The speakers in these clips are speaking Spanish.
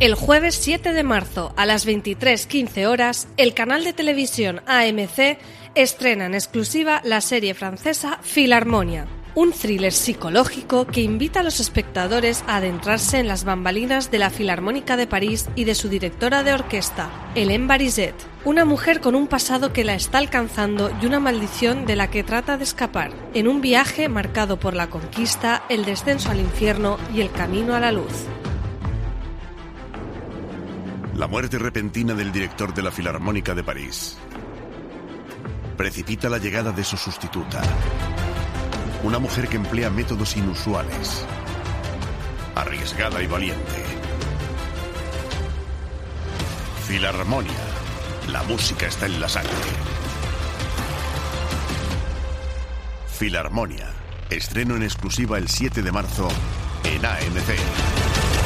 El jueves 7 de marzo a las 23.15 horas, el canal de televisión AMC estrena en exclusiva la serie francesa Philharmonia, un thriller psicológico que invita a los espectadores a adentrarse en las bambalinas de la Filarmónica de París y de su directora de orquesta, Hélène Barizet, una mujer con un pasado que la está alcanzando y una maldición de la que trata de escapar, en un viaje marcado por la conquista, el descenso al infierno y el camino a la luz. La muerte repentina del director de la Filarmónica de París precipita la llegada de su sustituta, una mujer que emplea métodos inusuales, arriesgada y valiente. Filarmonia, la música está en la sangre. Filarmonia, estreno en exclusiva el 7 de marzo en AMC.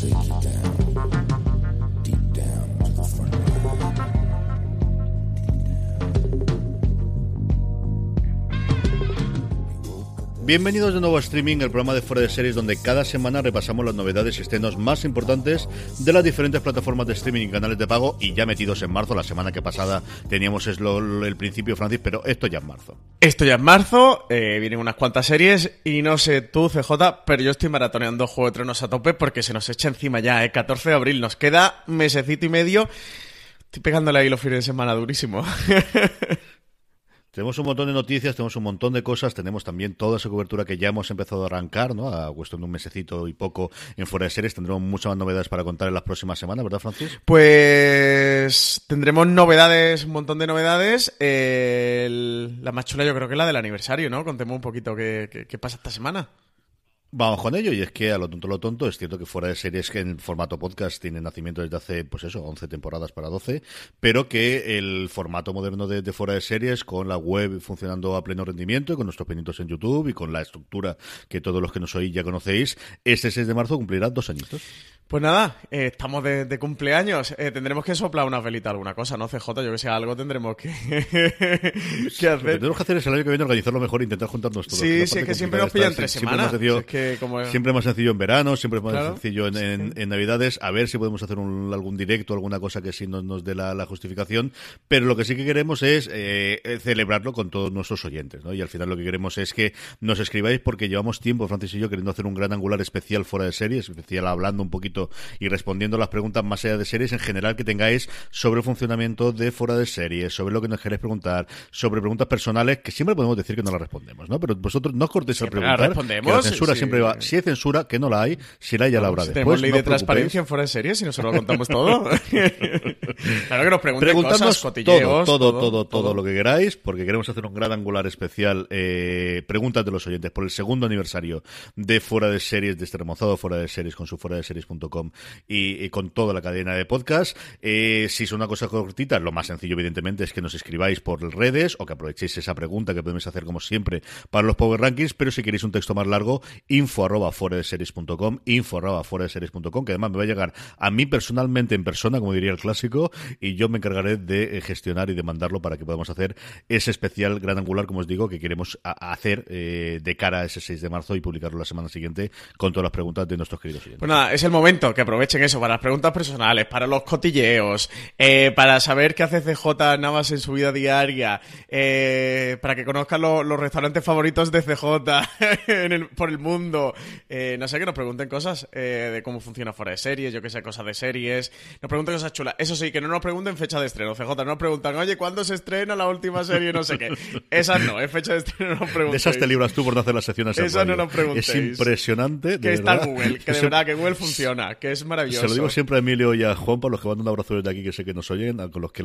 take you down. Bienvenidos de nuevo a Streaming, el programa de fuera de series donde cada semana repasamos las novedades y estrenos más importantes de las diferentes plataformas de streaming y canales de pago y ya metidos en marzo, la semana que pasada teníamos el principio, Francis, pero esto ya es marzo. Esto ya es marzo, eh, vienen unas cuantas series y no sé tú, CJ, pero yo estoy maratoneando Juego de Tronos a tope porque se nos echa encima ya, ¿eh? 14 de abril, nos queda mesecito y medio. Estoy pegándole ahí los fines de semana durísimo. Tenemos un montón de noticias, tenemos un montón de cosas, tenemos también toda esa cobertura que ya hemos empezado a arrancar, ¿no? A cuestión de un mesecito y poco en fuera de series. Tendremos muchas más novedades para contar en las próximas semanas, ¿verdad, Francis? Pues tendremos novedades, un montón de novedades. El- La más chula yo creo que es la del aniversario, ¿no? Contemos un poquito qué- qué pasa esta semana. Vamos con ello, y es que a lo tonto lo tonto, es cierto que fuera de series que en formato podcast tiene nacimiento desde hace, pues eso, 11 temporadas para 12, pero que el formato moderno de, fuera de series, con la web funcionando a pleno rendimiento, y con nuestros pinitos en YouTube y con la estructura que todos los que nos oís ya conocéis, este 6 de marzo cumplirá dos añitos. Pues nada, eh, estamos de, de cumpleaños. Eh, tendremos que soplar una velita alguna cosa, ¿no, CJ? Yo que sé, algo tendremos que, que Lo que hacer. tenemos que hacer es el año que viene organizarlo mejor e intentar juntarnos todos. Sí, sí, es que siempre nos pillan tres siempre es más semanas. sencillo- Si es que como- Siempre más sencillo en verano, siempre es más Claro. sencillo en, en- en Navidades. A ver si podemos hacer un- algún directo, alguna cosa que sí nos, nos dé la, la justificación. Pero lo que sí que queremos es eh, celebrarlo con todos nuestros oyentes. ¿no? Y al final lo que queremos es que nos escribáis porque llevamos tiempo, Francis y yo, queriendo hacer un gran angular especial fuera de series, especial hablando un poquito y respondiendo las preguntas más allá de series en general que tengáis sobre el funcionamiento de fuera de series, sobre lo que nos queréis preguntar, sobre preguntas personales que siempre podemos decir que no las respondemos, ¿no? Pero vosotros no os cortéis al preguntar. respondemos, que la censura sí. siempre va. Si hay censura, que no la hay. Si la hay, ya la habrá Si después. tenemos ley no de transparencia en fuera de series y nosotros lo contamos todo. claro que nos pregunten cosas, todo, cotilleos. todo, todo, todo, lo que queráis, porque queremos hacer un gran angular especial. Eh, preguntas de los oyentes por el segundo aniversario de Fuera de Series, de este remozado Fuera de Series con su fuera de series.com y, con toda la cadena de podcast. Eh, si es una cosa cortita, lo más sencillo, evidentemente, es que nos escribáis por redes o que aprovechéis esa pregunta que podemos hacer como siempre para los Power Rankings, pero si queréis un texto más largo, info arroba info arroba que además me va a llegar a mí personalmente en persona, como diría el clásico, y yo me encargaré de eh, gestionar y de mandarlo para que podamos hacer ese especial gran angular, como os digo, que queremos hacer eh, de cara a ese 6 de marzo y publicarlo la semana siguiente con todas las preguntas de nuestros queridos. Pues nada, es el momento que aprovechen eso para las preguntas personales, para los cotilleos, eh, para saber qué hace CJ Navas en su vida diaria, para que conozcan los restaurantes favoritos de CJ por el mundo. no sé, que nos pregunten cosas de cómo funciona fuera de series, yo que sé, cosas de series. Nos pregunten cosas chulas. Eso sí, que no nos pregunten fecha de estreno, CJ. No nos preguntan, oye, ¿cuándo se estrena la última serie? No sé qué. Esas no, es fecha de estreno, no nos pregunten. esas te libras tú por no hacer las secciones Esas no nos preguntéis. Es impresionante. que está Google, que de verdad, que Google funciona, que es maravilloso. Se lo digo siempre a Emilio y a Juan, por los que van un abrazo desde aquí, que sé que nos oyen, con los que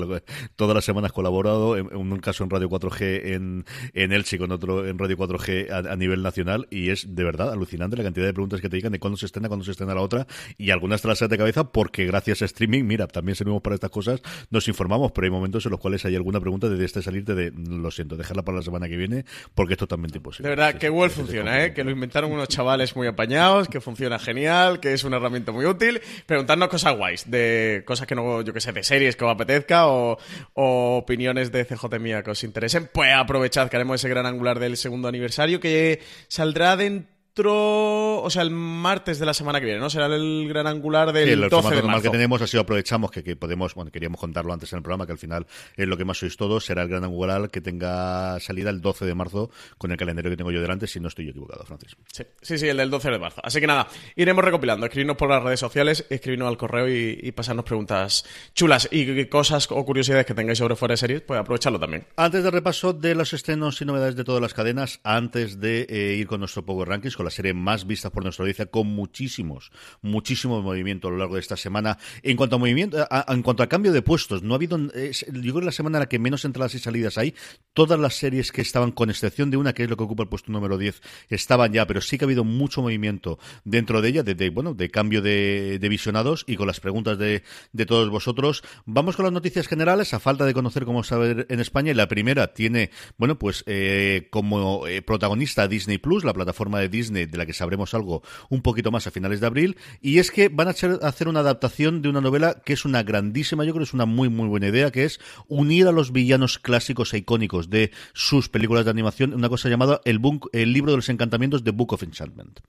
todas las semanas colaborado, en, un caso en Radio 4G en, en Elche, con otro en Radio 4G a, nivel nacional, y es de verdad alucinante la cantidad de preguntas que te digan de cuándo se estrena, cuándo se estrena la otra, y algunas te las de cabeza porque gracias a streaming, mira, también servimos para estas cosas, nos informamos, pero hay momentos en los cuales hay alguna pregunta de este salirte de, lo siento, dejarla para la semana que viene porque es totalmente imposible. De verdad, que Google funciona, ¿eh? que lo inventaron unos chavales muy apañados, que funciona genial, que es una herramienta muy útil. Preguntarnos cosas guays, de cosas que no, yo que sé, de series que os apetezca o, opiniones de CJ mía que os interesen. Pues aprovechad que haremos ese gran angular del segundo aniversario que saldrá dentro o sea, el martes de la semana que viene, ¿no? Será el gran angular del sí, el 12 de marzo. que tenemos, así aprovechamos que, podemos, bueno, queríamos contarlo antes en el programa, que al final es lo que más sois todos, será el gran angular que tenga salida el 12 de marzo con el calendario que tengo yo delante, si no estoy equivocado, Francis. Sí, sí, sí, el del 12 de marzo. Así que nada, iremos recopilando, escribirnos por las redes sociales, escribirnos al correo y, pasarnos preguntas chulas y cosas o curiosidades que tengáis sobre fuera de series, pues aprovecharlo también. Antes de repaso de los estrenos y novedades de todas las cadenas, antes de eh, ir con nuestro Power Rankings, la serie más vista por nuestra audiencia, con muchísimos, muchísimos movimientos a lo largo de esta semana. En cuanto a movimiento, en cuanto a cambio de puestos, no ha habido, yo creo que la semana en la que menos entradas y salidas hay, todas las series que estaban, con excepción de una que es lo que ocupa el puesto número 10, estaban ya, pero sí que ha habido mucho movimiento dentro de ella, de, bueno, de cambio de, visionados y con las preguntas de, de todos vosotros. Vamos con las noticias generales, a falta de conocer cómo saber en España, y la primera tiene, bueno, pues eh, como eh, protagonista Disney Plus, la plataforma de Disney de la que sabremos algo un poquito más a finales de abril, y es que van a hacer una adaptación de una novela que es una grandísima, yo creo que es una muy muy buena idea, que es unir a los villanos clásicos e icónicos de sus películas de animación, una cosa llamada el, el libro de los encantamientos de Book of Enchantment.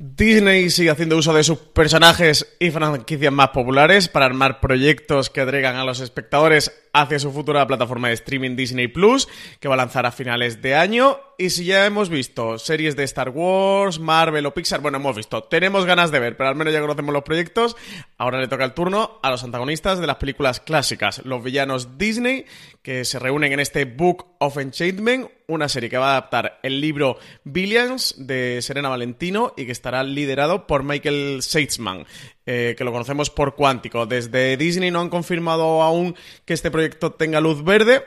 Disney sigue haciendo uso de sus personajes y franquicias más populares para armar proyectos que agregan a los espectadores hacia su futura plataforma de streaming Disney Plus, que va a lanzar a finales de año. Y si ya hemos visto series de Star Wars, Marvel o Pixar, bueno, hemos visto, tenemos ganas de ver, pero al menos ya conocemos los proyectos. Ahora le toca el turno a los antagonistas de las películas clásicas, los villanos Disney, que se reúnen en este Book of Enchantment, una serie que va a adaptar el libro Billions de Serena Valentino y que estará liderado por Michael Seitzman. Eh, que lo conocemos por Cuántico. Desde Disney no han confirmado aún que este proyecto tenga luz verde,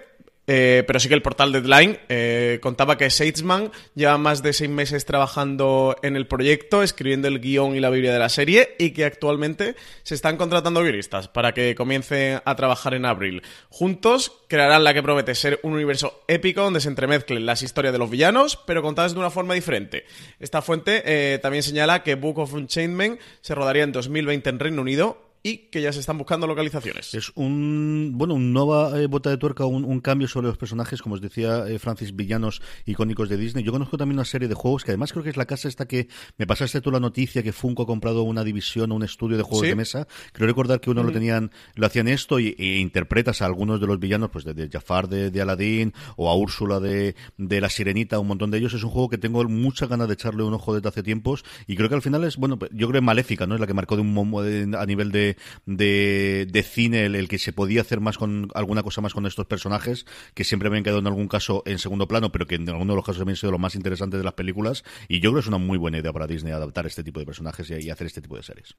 eh, pero sí que el portal Deadline eh, contaba que Seitzman lleva más de seis meses trabajando en el proyecto, escribiendo el guion y la biblia de la serie, y que actualmente se están contratando guionistas para que comiencen a trabajar en abril. Juntos crearán la que promete ser un universo épico donde se entremezclen las historias de los villanos, pero contadas de una forma diferente. Esta fuente eh, también señala que Book of Unchainment se rodaría en 2020 en Reino Unido y que ya se están buscando localizaciones. Es un, bueno, un nueva eh, bota de tuerca, un, cambio sobre los personajes, como os decía eh, Francis, villanos icónicos de Disney. Yo conozco también una serie de juegos que además creo que es la casa esta que me pasaste tú la noticia que Funko ha comprado una división o un estudio de juegos de mesa. Creo recordar que uno lo tenían, lo hacían esto y, e interpretas a algunos de los villanos, pues de, Jafar de, de, Aladdin o a Úrsula de, de la Sirenita, un montón de ellos. Es un juego que tengo muchas ganas de echarle un ojo desde hace tiempos y creo que al final es, bueno, yo creo que Maléfica, ¿no? Es la que marcó de un a nivel de de, cine el, que se podía hacer más con alguna cosa más con estos personajes que siempre me han quedado en algún caso en segundo plano pero que en algunos de los casos también han sido lo más interesante de las películas y yo creo que es una muy buena idea para Disney adaptar este tipo de personajes y, hacer este tipo de series.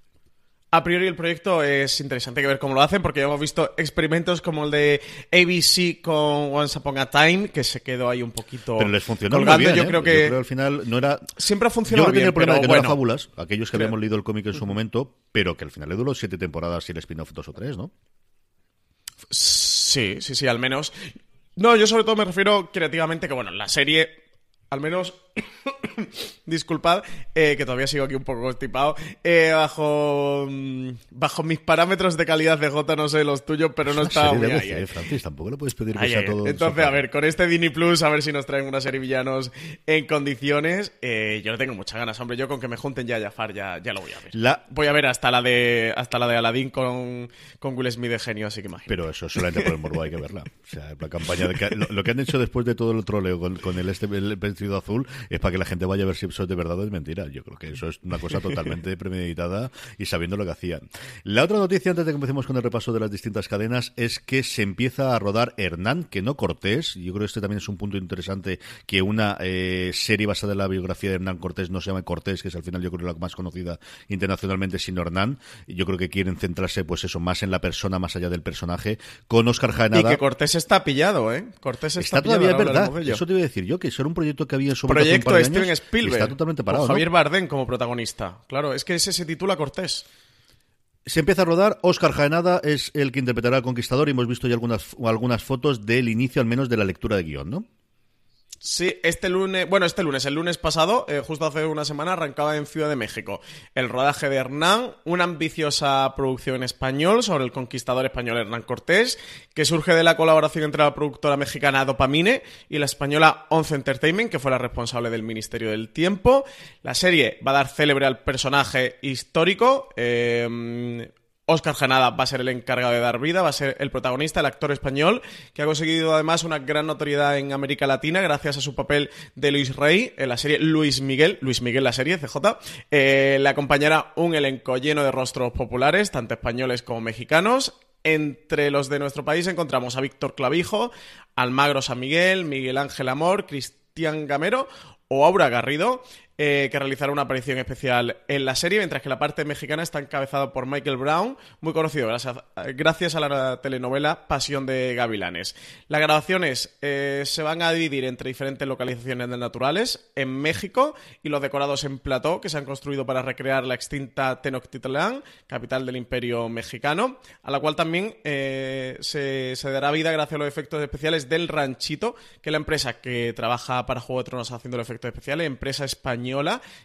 A priori el proyecto es interesante que ver cómo lo hacen porque ya hemos visto experimentos como el de ABC con Once Upon a Time que se quedó ahí un poquito pero les funcionó muy bien, yo, ¿eh? creo que al final no era siempre ha funcionado yo creo que el problema de que no era fábulas aquellos que habíamos leído el cómic en su momento pero que al final le duró siete temporadas y el spin-off dos o tres ¿no? Sí, sí, sí, al menos. No, yo sobre todo me refiero creativamente que, bueno, la serie, al menos disculpad, eh, que todavía sigo aquí un poco constipado, eh, bajo, mm, bajo mis parámetros de calidad de J, no sé los tuyos, pero no está muy ahí, eh, Francis, tampoco le puedes pedir que Ay, sea ay, todo... Entonces, a ver, con este Dini Plus, a ver si nos traen una serie villanos en condiciones. Eh, yo no tengo muchas ganas, hombre. Yo con que me junten ya a Jafar ya, ya lo voy a ver. La- Voy a ver hasta la de hasta la de Aladdin con, con Will Smith de genio, así que imagino. Pero eso solamente por el morbo hay que verla. O sea, la campaña de que- lo, lo que han hecho después de todo el troleo con, con el este el vestido azul es para que la gente vaya a ver si eso es de verdad o es mentira. Yo creo que eso es una cosa totalmente premeditada y sabiendo lo que hacían. La otra noticia antes de que empecemos con el repaso de las distintas cadenas es que se empieza a rodar Hernán, que no Cortés. Yo creo que este también es un punto interesante que una eh, serie basada en la biografía de Hernán Cortés no se llame Cortés, que es al final yo creo la más conocida internacionalmente, sino Hernán. Yo creo que quieren centrarse pues eso más en la persona más allá del personaje con Oscar y Jaenada. que Cortés está pillado, ¿eh? Cortés está, Está todavía, es pillado, verdad. Eso te iba a decir yo, que eso era un proyecto que había sobre Proyecto de Steven Spielberg. Está totalmente parado. Con ¿no? Javier Bardem como protagonista. Claro, es que ese se titula Cortés. Se empieza a rodar. Oscar Jaenada es el que interpretará al Conquistador y hemos visto ya algunas, algunas fotos del inicio, al menos de la lectura de guion, ¿no? Sí, este lunes, bueno, este lunes, el lunes pasado, eh, justo hace una semana, arrancaba en Ciudad de México el rodaje de Hernán, una ambiciosa producción en español sobre el conquistador español Hernán Cortés, que surge de la colaboración entre la productora mexicana Dopamine y la española Once Entertainment, que fue la responsable del Ministerio del Tiempo. La serie va a dar célebre al personaje histórico. eh, Oscar Janada va a ser el encargado de dar vida, va a ser el protagonista, el actor español, que ha conseguido además una gran notoriedad en América Latina gracias a su papel de Luis Rey en la serie Luis Miguel, Luis Miguel la serie, CJ. Eh, le acompañará un elenco lleno de rostros populares, tanto españoles como mexicanos. Entre los de nuestro país encontramos a Víctor Clavijo, Almagro San Miguel, Miguel Ángel Amor, Cristian Gamero o Aura Garrido, eh, que realizará una aparición especial en la serie, mientras que la parte mexicana está encabezada por Michael Brown, muy conocido gracias, a la telenovela Pasión de Gavilanes. Las grabaciones eh, se van a dividir entre diferentes localizaciones naturales en México y los decorados en plató que se han construido para recrear la extinta Tenochtitlán, capital del Imperio Mexicano, a la cual también eh, se, se dará vida gracias a los efectos especiales del Ranchito, que es la empresa que trabaja para Juego de Tronos haciendo los efectos especiales, empresa española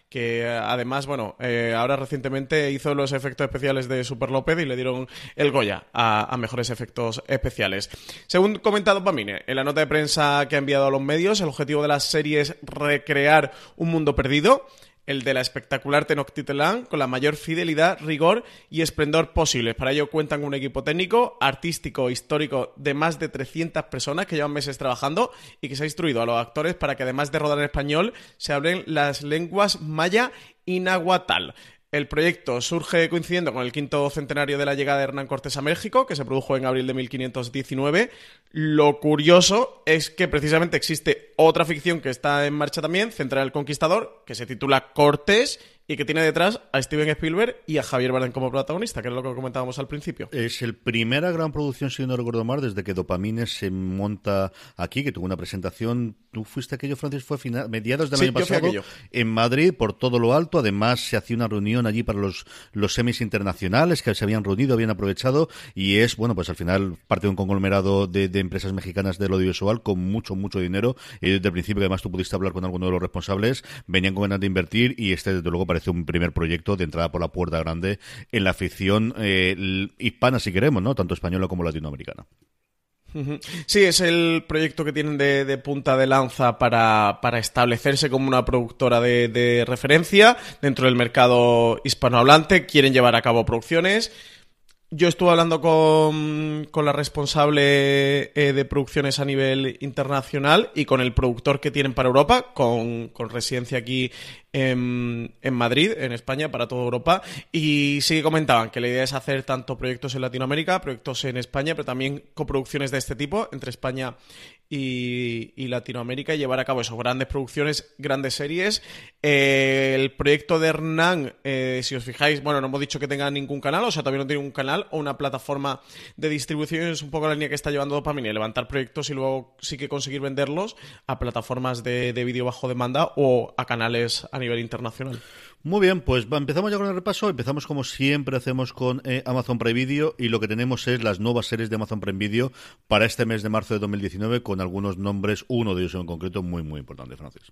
que además, bueno, eh, ahora recientemente hizo los efectos especiales de Super López y le dieron el Goya a, a mejores efectos especiales. Según comentado Pamine, en la nota de prensa que ha enviado a los medios, el objetivo de la serie es recrear un mundo perdido el de la espectacular Tenochtitlán, con la mayor fidelidad, rigor y esplendor posibles. Para ello cuentan con un equipo técnico, artístico, histórico de más de 300 personas que llevan meses trabajando y que se ha instruido a los actores para que además de rodar en español, se hablen las lenguas maya y nahuatl. El proyecto surge coincidiendo con el quinto centenario de la llegada de Hernán Cortés a México, que se produjo en abril de 1519. Lo curioso es que precisamente existe otra ficción que está en marcha también, centrada en el conquistador, que se titula Cortés y que tiene detrás a Steven Spielberg y a Javier Bardem como protagonista, que es lo que comentábamos al principio. Es el primera gran producción, si no recuerdo mal, desde que Dopamine se monta aquí, que tuvo una presentación. Tú fuiste aquello, Francis, fue final, mediados del Sí, año pasado en Madrid, por todo lo alto. Además, se hacía una reunión allí para los, los semis internacionales que se habían reunido, habían aprovechado. Y es, bueno, pues al final parte de un conglomerado de, de empresas mexicanas del audiovisual con mucho, mucho dinero. Y desde el principio, que además tú pudiste hablar con alguno de los responsables, venían con ganas de invertir y este, desde luego, parece un primer proyecto de entrada por la puerta grande en la afición eh, hispana, si queremos, ¿no? Tanto española como latinoamericana. Sí, es el proyecto que tienen de, punta de lanza para, para establecerse como una productora de referencia dentro del mercado hispanohablante. Quieren llevar a cabo producciones. Yo estuve hablando con, con la responsable eh, de producciones a nivel internacional y con el productor que tienen para Europa, con, con residencia aquí en, en Madrid, en España, para toda Europa. Y sí que comentaban que la idea es hacer tanto proyectos en Latinoamérica, proyectos en España, pero también coproducciones de este tipo entre España y, y Latinoamérica y llevar a cabo eso, grandes producciones, grandes series. Eh, el proyecto de Hernán, eh, si os fijáis, bueno, no hemos dicho que tenga ningún canal, o sea, todavía no tiene un canal o una plataforma de distribución, es un poco la línea que está llevando Dopamine, levantar proyectos y luego sí que conseguir venderlos a plataformas de, de vídeo bajo demanda o a canales a nivel internacional. Muy bien, pues empezamos ya con el repaso. Empezamos como siempre hacemos con eh, Amazon Prime Video y lo que tenemos es las nuevas series de Amazon Prime Video para este mes de marzo de 2019 con algunos nombres, uno de ellos en concreto muy muy importante, Francis.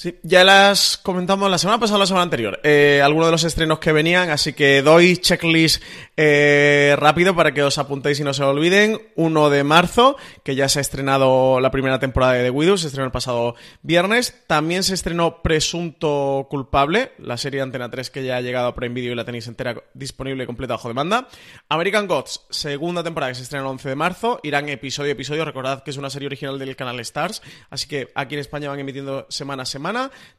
Sí, ya las comentamos la semana pasada o la semana anterior. Eh, algunos de los estrenos que venían, así que doy checklist eh, rápido para que os apuntéis y no se lo olviden. 1 de marzo, que ya se ha estrenado la primera temporada de The Widow, se estrenó el pasado viernes. También se estrenó Presunto Culpable, la serie de Antena 3 que ya ha llegado a Prime Video y la tenéis entera disponible y completa bajo demanda. American Gods, segunda temporada que se estrena el 11 de marzo. Irán episodio a episodio. Recordad que es una serie original del canal Stars, así que aquí en España van emitiendo semana a semana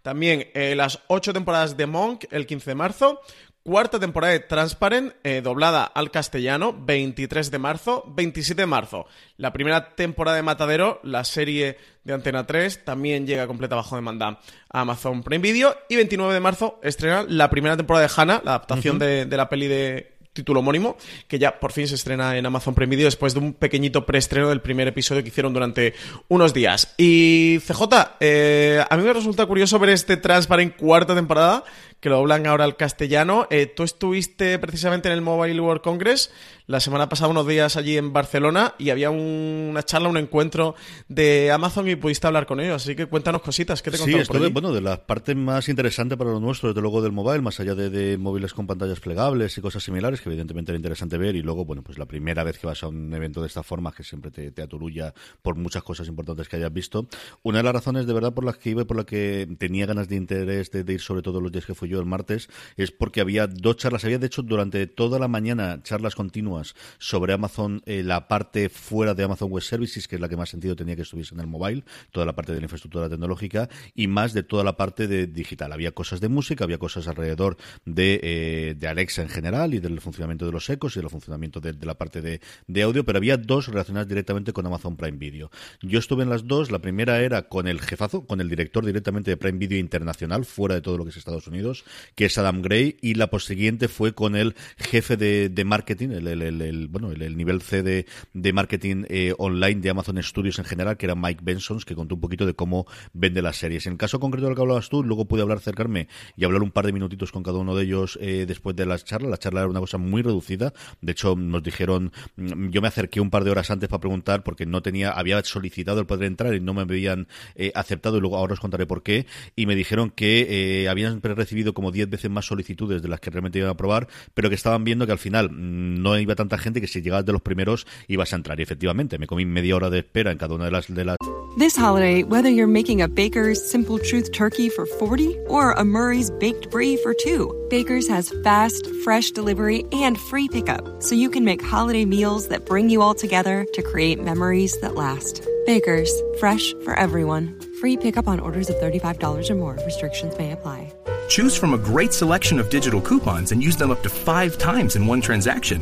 también eh, las ocho temporadas de Monk el 15 de marzo. Cuarta temporada de Transparent, eh, doblada al castellano, 23 de marzo, 27 de marzo. La primera temporada de Matadero, la serie de Antena 3, también llega completa bajo demanda a Amazon Prime Video. Y 29 de marzo estrena la primera temporada de Hannah, la adaptación de, de la peli de título homónimo, que ya por fin se estrena en Amazon Prime Video después de un pequeñito preestreno del primer episodio que hicieron durante unos días. Y CJ, eh, a mí me resulta curioso ver este Transparent cuarta temporada, que lo doblan ahora al castellano. Eh, tú estuviste precisamente en el Mobile World Congress la semana pasada, unos días allí en Barcelona, y había una charla, un encuentro de Amazon y pudiste hablar con ellos. Así que cuéntanos cositas. ¿Qué te Sí, esto de, bueno, de la parte más interesante para lo nuestro, desde luego del mobile, más allá de, móviles con pantallas plegables y cosas similares, que evidentemente era interesante ver. Y luego, bueno, pues la primera vez que vas a un evento de esta forma, que siempre te, te aturulla por muchas cosas importantes que hayas visto. Una de las razones de verdad por las que iba y por la que tenía ganas de interés de, de ir sobre todo los días que fui yo el martes, es porque había dos charlas. Había, de hecho, durante toda la mañana charlas continuas sobre Amazon, eh, la parte fuera de Amazon Web Services, que es la que más sentido tenía que estuviese en el mobile, toda la parte de la infraestructura tecnológica y más de toda la parte de digital. Había cosas de música, había cosas alrededor de, eh, de Alexa en general y del funcionamiento de los ecos y del funcionamiento de, la parte de, de, audio, pero había dos relacionadas directamente con Amazon Prime Video. Yo estuve en las dos, la primera era con el jefazo, con el director directamente de Prime Video Internacional, fuera de todo lo que es Estados Unidos, que es Adam Gray, y la siguiente fue con el jefe de, marketing, el, el, bueno, el, nivel C de, de marketing eh, online de Amazon Studios en general, que era Mike Benson, que contó un poquito de cómo vende las series. En el caso concreto del que hablabas tú, luego pude hablar, acercarme y hablar un par de minutitos con cada uno de ellos eh, después de las charlas. La charla era una cosa muy reducida. De hecho, nos dijeron, mm, yo me acerqué un par de horas antes para preguntar porque no tenía, había solicitado el poder entrar y no me habían eh, aceptado y luego ahora os contaré por qué. Y me dijeron que habían recibido como 10 veces más solicitudes de las que realmente iban a probar, pero que estaban viendo que al final mm, no iba tanta gente que si llegabas de los primeros ibas a entrar. Y efectivamente, me comí media hora de espera en cada una de las... De las... This holiday, whether you're making a Baker's Simple Truth turkey for 40 or a Murray's Baked Brie for 2, Baker's has fast, fresh delivery and free pickup, so you can make holiday meals that bring you all together to create memories that last. Baker's, fresh for everyone. Free pickup on orders of $35 or more. Restrictions may apply. Choose from a great selection of digital coupons and use them up to five times in one transaction.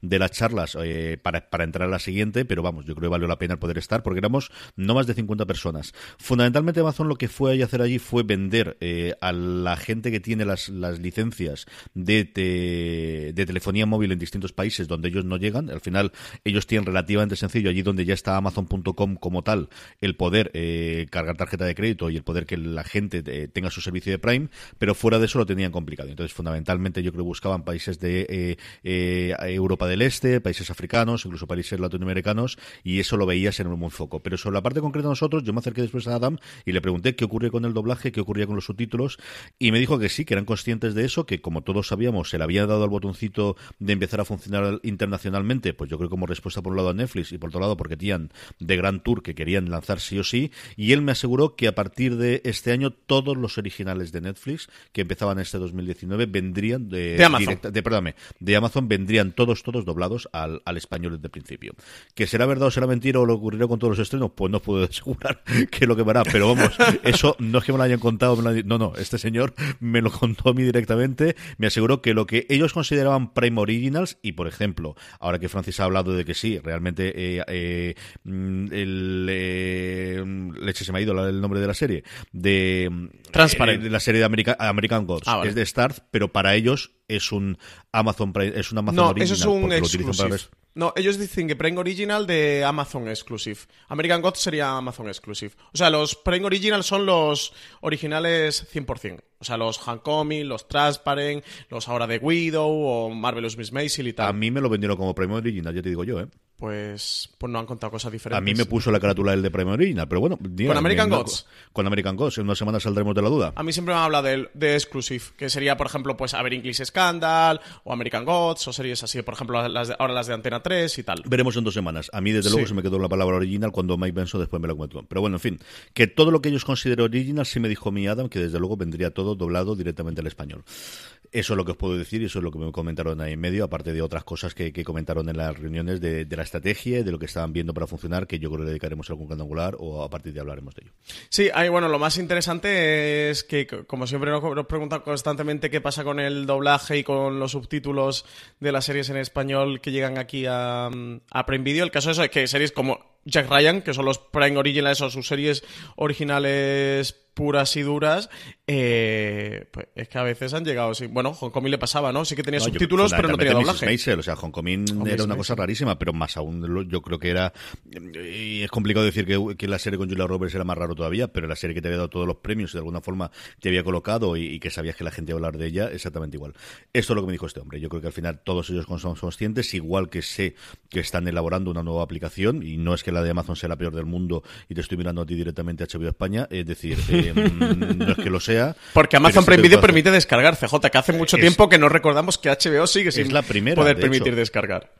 de las charlas eh, para, para, entrar a la siguiente, pero vamos, yo creo que valió la pena el poder estar porque éramos no más de 50 personas. Fundamentalmente Amazon lo que fue a hacer allí fue vender eh, a la gente que tiene las, las licencias de, de, telefonía móvil en distintos países donde ellos no llegan. Al final ellos tienen relativamente sencillo allí donde ya está Amazon.com como tal el poder eh, cargar tarjeta de crédito y el poder que la gente tenga su servicio de Prime, pero fuera de eso lo tenían complicado. Entonces fundamentalmente yo creo que buscaban países de Europa del Este, países africanos, incluso países latinoamericanos, y eso lo veías en un foco. Pero sobre la parte concreta de nosotros, yo me acerqué después a Adam y le pregunté qué ocurría con el doblaje, qué ocurría con los subtítulos, y me dijo que sí, que eran conscientes de eso, que como todos sabíamos, se le había dado al botoncito de empezar a funcionar internacionalmente, pues yo creo como respuesta por un lado a Netflix y por otro lado porque tenían de Gran Tour que querían lanzar sí o sí, y él me aseguró que a partir de este año todos los originales de Netflix que empezaban este 2019 vendrían de, de Amazon, de, perdóname, de Amazon vendrían todos, todos doblados al, al español desde el principio. ¿Que será verdad o será mentira o lo ocurrirá con todos los estrenos? Pues no puedo asegurar que es lo que verá, pero vamos, eso no es que me lo hayan contado, no, no, este señor me lo contó a mí directamente, me aseguró que lo que ellos consideraban Prime Originals, y por ejemplo, ahora que Francis ha hablado de que sí, realmente eh, eh, mm, el eh, leche se me ha ido el nombre de la serie, de, Transparent. de la serie de American Gods, Ah, vale. es de Starz, pero para ellos es un Amazon Prime, es un Amazon No, Original, eso es un exclusive. No, ellos dicen que Prime Original de Amazon Exclusive. American Gods sería Amazon Exclusive. O sea, los Prime Original son los originales 100%. O sea, los Hancomi, los Transparent, los ahora de Widow o Marvelous Miss Maisel y tal. A mí me lo vendieron como Prime Original, ya te digo yo, ¿eh? Pues, pues no han contado cosas diferentes. A mí me puso la carátula el de Prime Original, pero bueno. diga, American me- Gods? Con American Gods, en una semana saldremos de la duda. A mí siempre me han hablado de, de Exclusive, que sería, por ejemplo, pues A ver English Scandal, o American Gods, o series así, por ejemplo, las de- ahora las de Antena 3 y tal. Veremos en dos semanas. A mí, desde luego, Sí. se me quedó la palabra original cuando Mike Benson después me la comentó. Pero bueno, en fin, que todo lo que ellos consideran original, sí me dijo mi Adam, que desde luego vendría todo doblado directamente al español. Eso es lo que os puedo decir y eso es lo que me comentaron ahí en medio, aparte de otras cosas que, que comentaron en las reuniones de, de la estrategia de lo que estaban viendo para funcionar, que yo creo que le dedicaremos algún canto angular o a partir de hablaremos de ello. Sí, ahí, bueno, lo más interesante es que, como siempre nos, preguntan constantemente qué pasa con el doblaje y con los subtítulos de las series en español que llegan aquí a, a Prime Video. El caso es que series como Jack Ryan, que son los Prime Originals o sus series originales puras y duras, eh, pues es que a veces han llegado, sí. Bueno, Hong le pasaba, ¿no? Sí que tenía No, yo- subtítulos, pero no tenía doblaje. Maisel, o sea, Hong Kong era una cosa rarísima, pero más aún yo creo que era. Y es complicado decir que, que la serie con Julia Roberts era más raro todavía, pero la serie que te había dado todos los premios y de alguna forma te había colocado y, y que sabías que la gente iba a hablar de ella, exactamente igual. Esto es lo que me dijo este hombre. Yo creo que al final todos ellos son conscientes, igual que sé que están elaborando una nueva aplicación y no es que la de Amazon sea la peor del mundo y te estoy mirando a ti directamente a HBO España, es decir, eh, mm, no es que lo sea. Porque Amazon Prime Video permite descargar, CJ, que hace mucho Es- tiempo que no recordamos que HBO sigue sin la primera, poder de permitir hecho. descargar.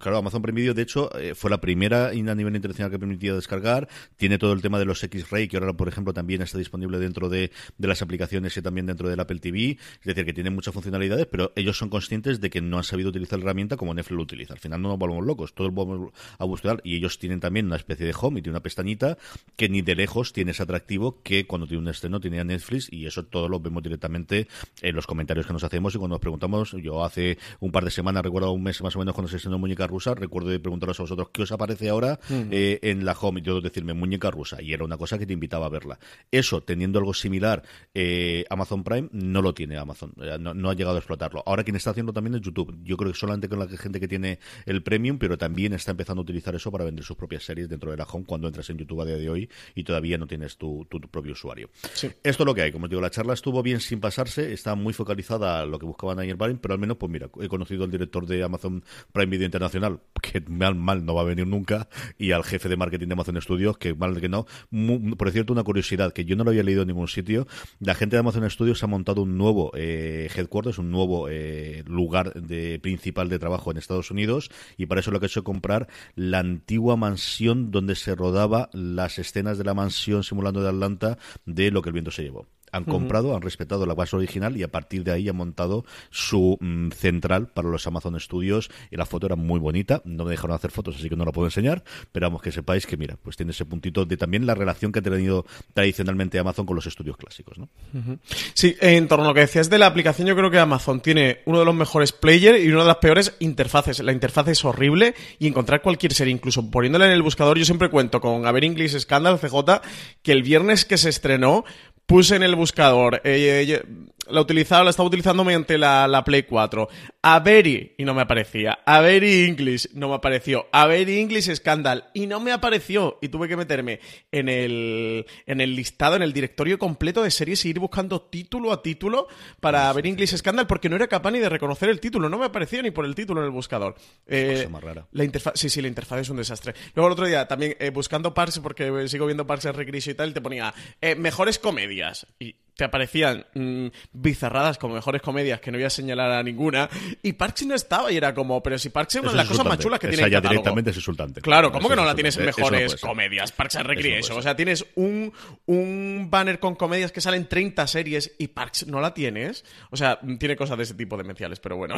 Claro, Amazon Prime Video, de hecho, eh, fue la primera a nivel internacional que permitía descargar. Tiene todo el tema de los X-Ray, que ahora, por ejemplo, también está disponible dentro de, de las aplicaciones y también dentro del Apple TV. Es decir, que tiene muchas funcionalidades, pero ellos son conscientes de que no han sabido utilizar la herramienta como Netflix lo utiliza. Al final no nos volvemos locos, todos vamos a buscar. Y ellos tienen también una especie de home y tiene una pestañita que ni de lejos tiene ese atractivo que cuando tiene un estreno tenía Netflix y eso todo lo vemos directamente en los comentarios que nos hacemos y cuando nos preguntamos, yo hace un par de semanas, recuerdo un mes más o menos cuando se estrenó Muñeca Rusa, recuerdo de preguntaros a vosotros qué os aparece ahora eh, en la home yo decirme Muñeca Rusa y era una cosa que te invitaba a verla. Eso, teniendo algo similar, eh, Amazon Prime no lo tiene Amazon, eh, no, no ha llegado a explotarlo. Ahora quien está haciendo también es YouTube. Yo creo que solamente con la gente que tiene el premium, pero también está empezando a utilizar eso para vender sus propias series dentro de la home cuando entras en YouTube a día de hoy y todavía no tienes tu, tu- tu propio usuario. Esto es lo que hay. Como os digo, la charla estuvo bien sin pasarse, está muy focalizada a lo que buscaban el Prime, pero al menos, pues mira, he conocido al director de Amazon Prime Video Internacional, que mal, mal no va a venir nunca, y al jefe de marketing de Amazon Studios, que mal que no. Por cierto, una curiosidad, que yo no lo había leído en ningún sitio, la gente de Amazon Studios ha montado un nuevo eh, headquarters, un nuevo eh, lugar de, principal de trabajo en Estados Unidos, y para eso lo que ha hecho es comprar la antigua mansión donde se rodaba las escenas de la mansión simulando de Atlanta de lo que el viento se llevó. Han comprado, han respetado la base original y a partir de ahí han montado su mm, central para los Amazon Studios y la foto era muy bonita. No me dejaron hacer fotos, así que no la puedo enseñar, pero vamos que sepáis que mira, pues tiene ese puntito de también la relación que ha tenido tradicionalmente Amazon con los estudios clásicos, ¿no? Sí, en torno a lo que decías de la aplicación, yo creo que Amazon tiene uno de los mejores players y una de las peores interfaces. La interfaz es horrible y encontrar cualquier serie, incluso poniéndola en el buscador, yo siempre cuento con A ver English Scandal CJ, que el viernes que se estrenó puse en el buscador, eh, eh, la utilizaba, la estaba utilizando mediante la, la Play 4. A Very, y no me aparecía. A Very English, no me apareció. A Very English Scandal, y no me apareció. Y tuve que meterme en el, en el listado, en el directorio completo de series y ir buscando título a título para ver English Scandal, porque no era capaz ni de reconocer el título. No me aparecía ni por el título en el buscador. Eh, cosa más rara. la interfaz, sí, sí, la interfaz es un desastre. Luego el otro día también eh, buscando Parks, porque sigo viendo Parks and Recreation y tal, te ponía eh, mejores comedias. Y te aparecían mm, bizarradas como mejores comedias que no voy a señalar a ninguna. Y Parks no estaba y era como, pero si Parks es una de las cosas más chulas que Esa tiene el ya catálogo. directamente es insultante. Claro, ¿cómo Eso que no la tienes en insultante. Eso no mejores comedias? Parks and no Recreation. o sea, tienes un, un banner con comedias que salen 30 series y Parks no la tienes. O sea, tiene cosas de ese tipo demenciales, pero bueno.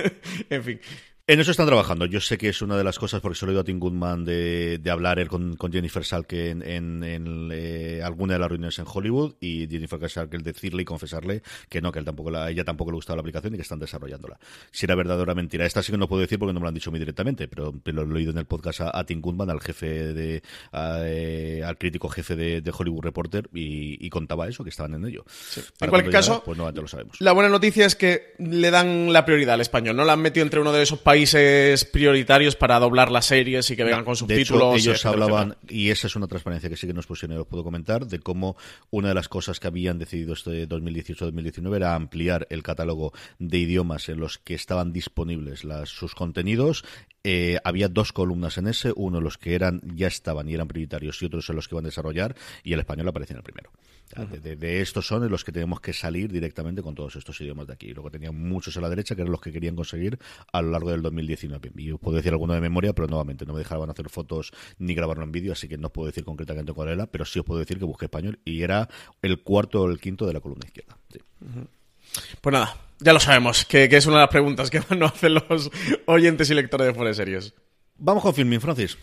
en fin. En eso están trabajando. Yo sé que es una de las cosas, porque se lo he oído a Tim Goodman de, de hablar con, con, Jennifer Salke en, en, en eh, alguna de las reuniones en Hollywood y Jennifer Salke el decirle y confesarle que no, que él tampoco la, ella tampoco le gustaba la aplicación y que están desarrollándola. Si era verdadera mentira. Esta sí que no puedo decir porque no me lo han dicho muy directamente, pero, pero lo he oído en el podcast a, a Tim Goodman, al jefe de, a, eh, al crítico jefe de, de Hollywood Reporter y, y, contaba eso, que estaban en ello. Sí. En cualquier caso, llegara, pues no, lo sabemos. La buena noticia es que le dan la prioridad al español, no la han metido entre uno de esos países países prioritarios para doblar las series y que vengan con subtítulos. De hecho, ellos hablaban, y esa es una transparencia que sí que nos pusieron y os puedo comentar, de cómo una de las cosas que habían decidido este 2018-2019 era ampliar el catálogo de idiomas en los que estaban disponibles las, sus contenidos. Eh, había dos columnas en ese, uno los que eran ya estaban y eran prioritarios y otros en los que van a desarrollar, y el español aparece en el primero. De, de, estos son en los que tenemos que salir directamente con todos estos idiomas de aquí. Luego tenían muchos a la derecha que eran los que querían conseguir a lo largo del 2019. Y os puedo decir alguno de memoria, pero nuevamente no me dejaban hacer fotos ni grabarlo en vídeo, así que no os puedo decir concretamente cuál era, pero sí os puedo decir que busqué español y era el cuarto o el quinto de la columna izquierda. Sí. Uh -huh. Pues nada, ya lo sabemos, que, que, es una de las preguntas que nos hacen los oyentes y lectores de Fuera de Series. Vamos con Filming, Francis.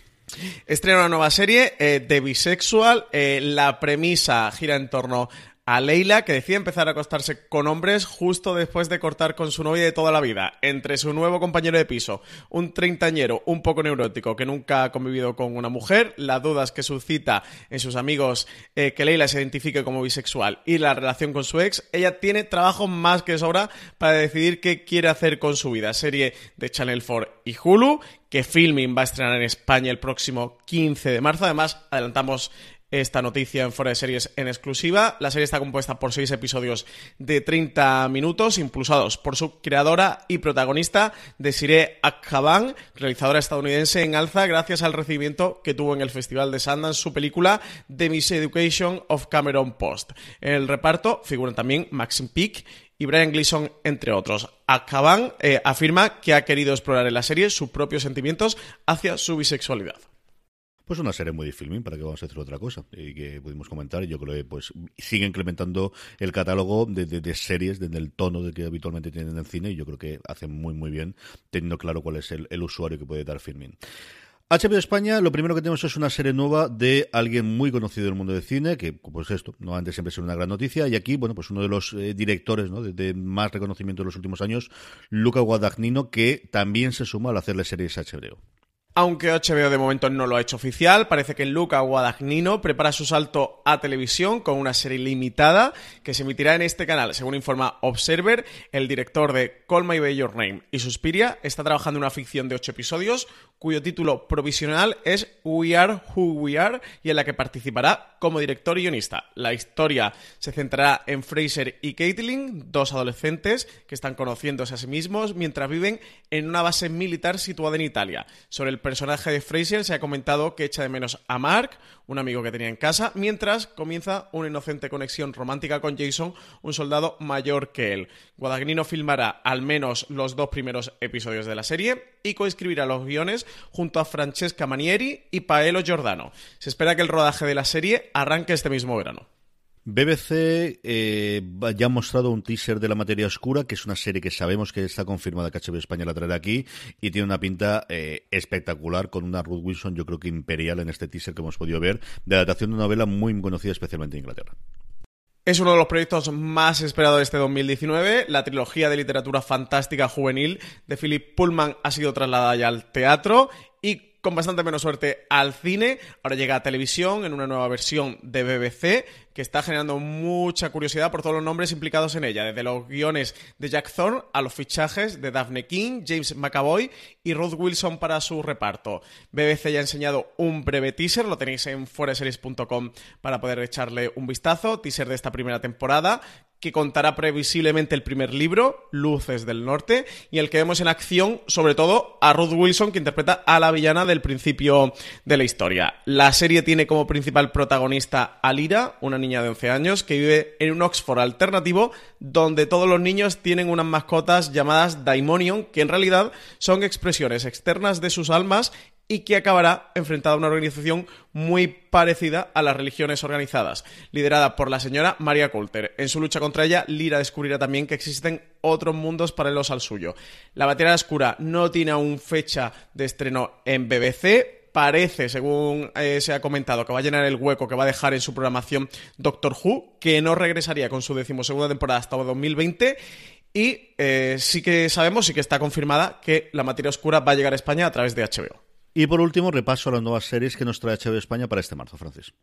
Estrena una nueva serie eh, de bisexual. Eh, la premisa gira en torno a Leila, que decide empezar a acostarse con hombres justo después de cortar con su novia de toda la vida. Entre su nuevo compañero de piso, un treintañero un poco neurótico que nunca ha convivido con una mujer, las dudas que suscita en sus amigos eh, que Leila se identifique como bisexual y la relación con su ex, ella tiene trabajo más que sobra para decidir qué quiere hacer con su vida. Serie de Channel 4 y Hulu que Filming va a estrenar en España el próximo 15 de marzo. Además, adelantamos esta noticia en Fuera de Series en exclusiva. La serie está compuesta por seis episodios de 30 minutos, impulsados por su creadora y protagonista, Desiree Akhavan, realizadora estadounidense en alza gracias al recibimiento que tuvo en el Festival de Sundance su película The Miseducation of Cameron Post. En el reparto figuran también Maxim Peake y Brian Gleason, entre otros. Akhavan eh, afirma que ha querido explorar en la serie sus propios sentimientos hacia su bisexualidad pues una serie muy de filming, para que vamos a hacer otra cosa, y que pudimos comentar, yo creo que pues sigue incrementando el catálogo de series desde el tono de que habitualmente tienen en el cine, y yo creo que hacen muy muy bien, teniendo claro cuál es el, el usuario que puede dar filming. HBO España, lo primero que tenemos es una serie nueva de alguien muy conocido del mundo del cine, que pues esto, no antes siempre es una gran noticia, y aquí, bueno, pues uno de los eh, directores ¿no? de, más reconocimiento de los últimos años, Luca Guadagnino, que también se suma al hacerle series HBO. Aunque HBO de momento no lo ha hecho oficial, parece que Luca Guadagnino prepara su salto a televisión con una serie limitada que se emitirá en este canal. Según informa Observer, el director de Call My By Your Name y Suspiria está trabajando en una ficción de ocho episodios cuyo título provisional es We Are Who We Are y en la que participará como director y guionista. La historia se centrará en Fraser y Caitlin, dos adolescentes que están conociéndose a sí mismos mientras viven en una base militar situada en Italia. Sobre el personaje de Fraser se ha comentado que echa de menos a Mark, un amigo que tenía en casa, mientras comienza una inocente conexión romántica con Jason, un soldado mayor que él. Guadagnino filmará al menos los dos primeros episodios de la serie y coescribirá los guiones junto a Francesca Manieri y Paolo Giordano. Se espera que el rodaje de la serie arranque este mismo verano. BBC eh, ya ha mostrado un teaser de La Materia Oscura, que es una serie que sabemos que está confirmada que HBO España la traerá aquí y tiene una pinta eh, espectacular con una Ruth Wilson, yo creo que imperial en este teaser que hemos podido ver, de adaptación de una novela muy conocida especialmente en Inglaterra. Es uno de los proyectos más esperados de este 2019. La trilogía de literatura fantástica juvenil de Philip Pullman ha sido trasladada ya al teatro y con bastante menos suerte al cine. Ahora llega a televisión en una nueva versión de BBC que está generando mucha curiosidad por todos los nombres implicados en ella, desde los guiones de Jack Thorne a los fichajes de Daphne King, James McAvoy y Ruth Wilson para su reparto. BBC ya ha enseñado un breve teaser, lo tenéis en foreseries.com para poder echarle un vistazo, teaser de esta primera temporada que contará previsiblemente el primer libro, Luces del Norte, y el que vemos en acción, sobre todo, a Ruth Wilson, que interpreta a la villana del principio de la historia. La serie tiene como principal protagonista a Lira, una niña de 11 años, que vive en un Oxford alternativo, donde todos los niños tienen unas mascotas llamadas Daimonion, que en realidad son expresiones externas de sus almas y que acabará enfrentada a una organización muy parecida a las religiones organizadas, liderada por la señora María Coulter. En su lucha contra ella, Lyra descubrirá también que existen otros mundos paralelos al suyo. La batería oscura no tiene aún fecha de estreno en BBC, parece, según eh, se ha comentado, que va a llenar el hueco que va a dejar en su programación Doctor Who, que no regresaría con su decimosegunda temporada hasta 2020. Y eh, sí que sabemos, sí que está confirmada, que la materia oscura va a llegar a España a través de HBO. Y por último, repaso a las nuevas series que nos trae HBO España para este marzo, Francis.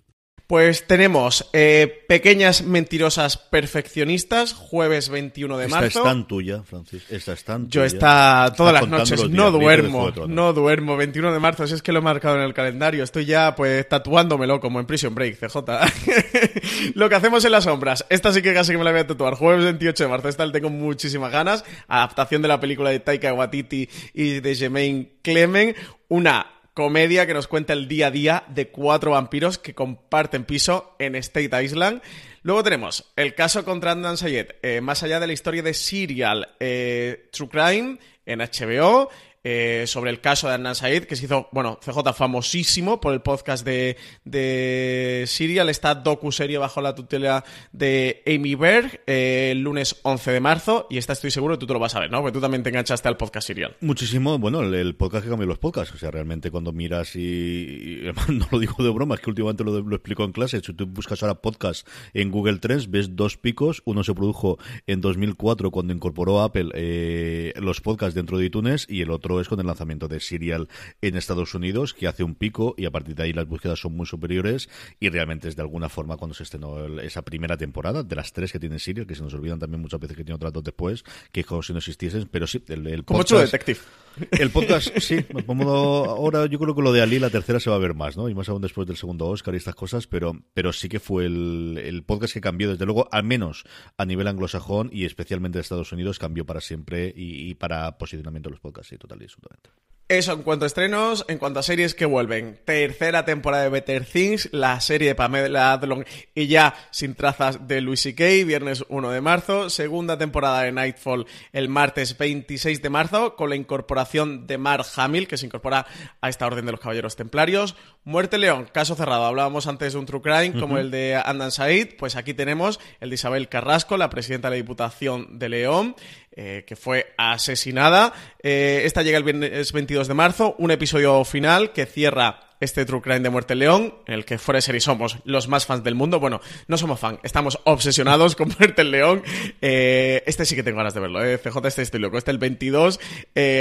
Pues tenemos eh, Pequeñas Mentirosas Perfeccionistas, jueves 21 de marzo. Esta es tan tuya, Francis. Esta es tan Yo está todas las noches, no duermo, no duermo. 21 de marzo, si es que lo he marcado en el calendario. Estoy ya, pues, tatuándomelo como en Prison Break, CJ. lo que hacemos en las sombras. Esta sí que casi que me la voy a tatuar. Jueves 28 de marzo, esta le tengo muchísimas ganas. Adaptación de la película de Taika Waititi y de Jemaine Clement. Una comedia que nos cuenta el día a día de cuatro vampiros que comparten piso en State Island. Luego tenemos el caso contra Andan Sayed, eh, más allá de la historia de Serial eh, True Crime en HBO. Eh, sobre el caso de Adnan Said, que se hizo, bueno, CJ famosísimo por el podcast de, de Serial, esta docu-serie bajo la tutela de Amy Berg, eh, el lunes 11 de marzo, y esta estoy seguro que tú te lo vas a ver, ¿no? Porque tú también te enganchaste al podcast Serial. Muchísimo, bueno, el, podcast que cambió los podcasts, o sea, realmente cuando miras y, no lo digo de broma, es que últimamente lo, explico en clase, si tú buscas ahora podcast en Google Trends, ves dos picos, uno se produjo en 2004 cuando incorporó Apple eh, los podcasts dentro de iTunes y el otro es con el lanzamiento de Serial en Estados Unidos, que hace un pico y a partir de ahí las búsquedas son muy superiores y realmente es de alguna forma cuando se estrenó esa primera temporada, de las tres que tiene Serial, que se nos olvidan también muchas veces que tiene otras dos después, que como si no existiesen, pero sí, el, el Como podcast, Detective. El podcast, sí, ahora yo creo que lo de Ali, la tercera se va a ver más, ¿no? Y más aún después del segundo Oscar y estas cosas, pero, pero sí que fue el, el podcast que cambió, desde luego, al menos a nivel anglosajón y especialmente de Estados Unidos, cambió para siempre y, para posicionamiento de los podcasts, sí, total y absolutamente. Eso en cuanto a estrenos, en cuanto a series que vuelven. Tercera temporada de Better Things, la serie de Pamela Adlon y ya sin trazas de Louis C.K., viernes 1 de marzo. Segunda temporada de Nightfall el martes 26 de marzo, con la incorporación de Mark Hamill, que se incorpora a esta Orden de los Caballeros Templarios. Muerte León, caso cerrado. Hablábamos antes de un true crime como el de Andan Said. Pues aquí tenemos el de Isabel Carrasco, la presidenta de la Diputación de León. Eh, que fue asesinada. Eh, esta llega el viernes 22 de marzo, un episodio final que cierra este True Crime de Muerte León, en el que fuera y somos los más fans del mundo. Bueno, no somos fans, estamos obsesionados con Muerte el León. Eh, este sí que tengo ganas de verlo, CJ, este estoy loco. Este el 22,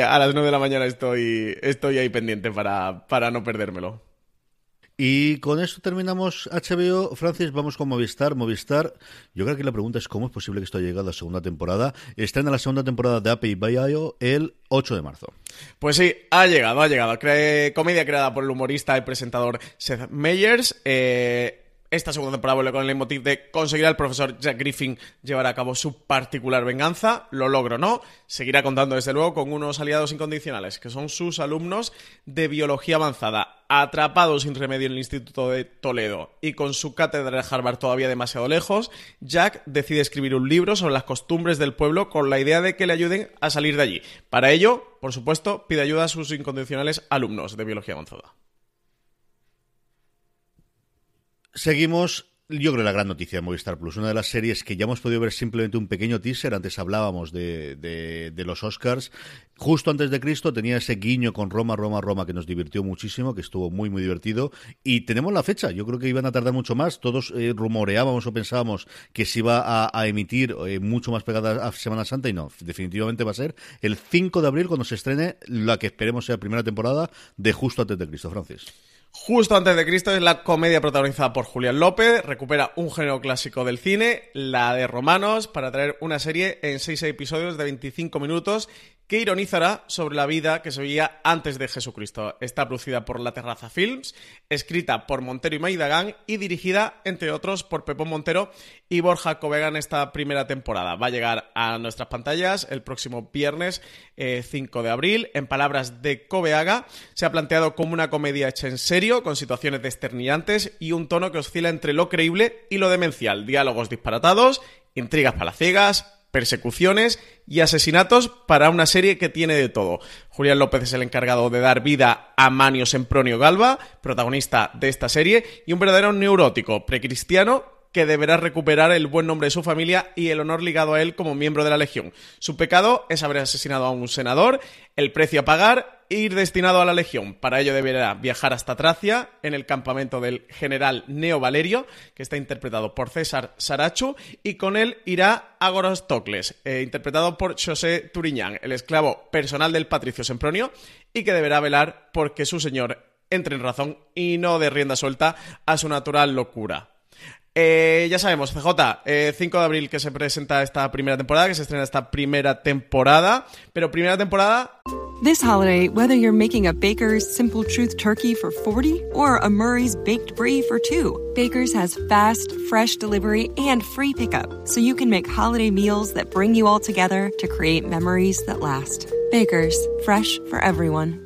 a las 9 de la mañana estoy, estoy ahí pendiente para, para no perdérmelo. Y con esto terminamos HBO. Francis, vamos con Movistar. Movistar, yo creo que la pregunta es cómo es posible que esto haya llegado a segunda temporada. Está en la segunda temporada de Ape y Bayo el 8 de marzo. Pues sí, ha llegado, ha llegado. comedia creada por el humorista y presentador Seth Meyers. Eh, esta segunda temporada vuelve con el leitmotiv de conseguir al profesor Jack Griffin llevar a cabo su particular venganza. Lo logro, ¿no? Seguirá contando, desde luego, con unos aliados incondicionales, que son sus alumnos de biología avanzada, atrapados sin remedio en el Instituto de Toledo y con su cátedra de Harvard todavía demasiado lejos. Jack decide escribir un libro sobre las costumbres del pueblo con la idea de que le ayuden a salir de allí. Para ello, por supuesto, pide ayuda a sus incondicionales alumnos de biología avanzada. Seguimos yo creo la gran noticia de Movistar Plus, una de las series que ya hemos podido ver simplemente un pequeño teaser, antes hablábamos de, de, los Oscars, justo antes de Cristo tenía ese guiño con Roma, Roma, Roma que nos divirtió muchísimo, que estuvo muy, muy divertido, y tenemos la fecha, yo creo que iban a tardar mucho más, todos eh, rumoreábamos o pensábamos que se iba a, emitir eh, mucho más pegada a Semana Santa, y no, definitivamente va a ser el 5 de abril cuando se estrene la que esperemos sea primera temporada de Justo antes de Cristo, Francis. Justo antes de Cristo es la comedia protagonizada por Julián López, recupera un género clásico del cine, la de Romanos, para traer una serie en seis episodios de 25 minutos que ironizará sobre la vida que se veía antes de Jesucristo. Está producida por La Terraza Films, escrita por Montero y Maidagán y dirigida, entre otros, por Pepón Montero y Borja Covega en esta primera temporada. Va a llegar a nuestras pantallas el próximo viernes 5 eh, de abril. En palabras de Coveaga, se ha planteado como una comedia hecha en serio, con situaciones desternillantes y un tono que oscila entre lo creíble y lo demencial. Diálogos disparatados, intrigas palaciegas, persecuciones y asesinatos para una serie que tiene de todo. Julián López es el encargado de dar vida a Manio Sempronio Galva, protagonista de esta serie, y un verdadero neurótico precristiano que deberá recuperar el buen nombre de su familia y el honor ligado a él como miembro de la Legión. Su pecado es haber asesinado a un senador, el precio a pagar ir destinado a la Legión. Para ello deberá viajar hasta Tracia, en el campamento del general Neo Valerio, que está interpretado por César Sarachu, y con él irá a Gorostocles, eh, interpretado por José Turiñán, el esclavo personal del patricio Sempronio, y que deberá velar porque su señor entre en razón y no de rienda suelta a su natural locura. Eh, ya sabemos, CJ, 5 eh, de abril que se presenta esta primera temporada, que se estrena esta primera temporada, pero primera temporada... This holiday, whether you're making a Baker's Simple Truth turkey for 40 or a Murray's Baked Brie for 2, Baker's has fast, fresh delivery and free pickup, so you can make holiday meals that bring you all together to create memories that last. Baker's, fresh for everyone.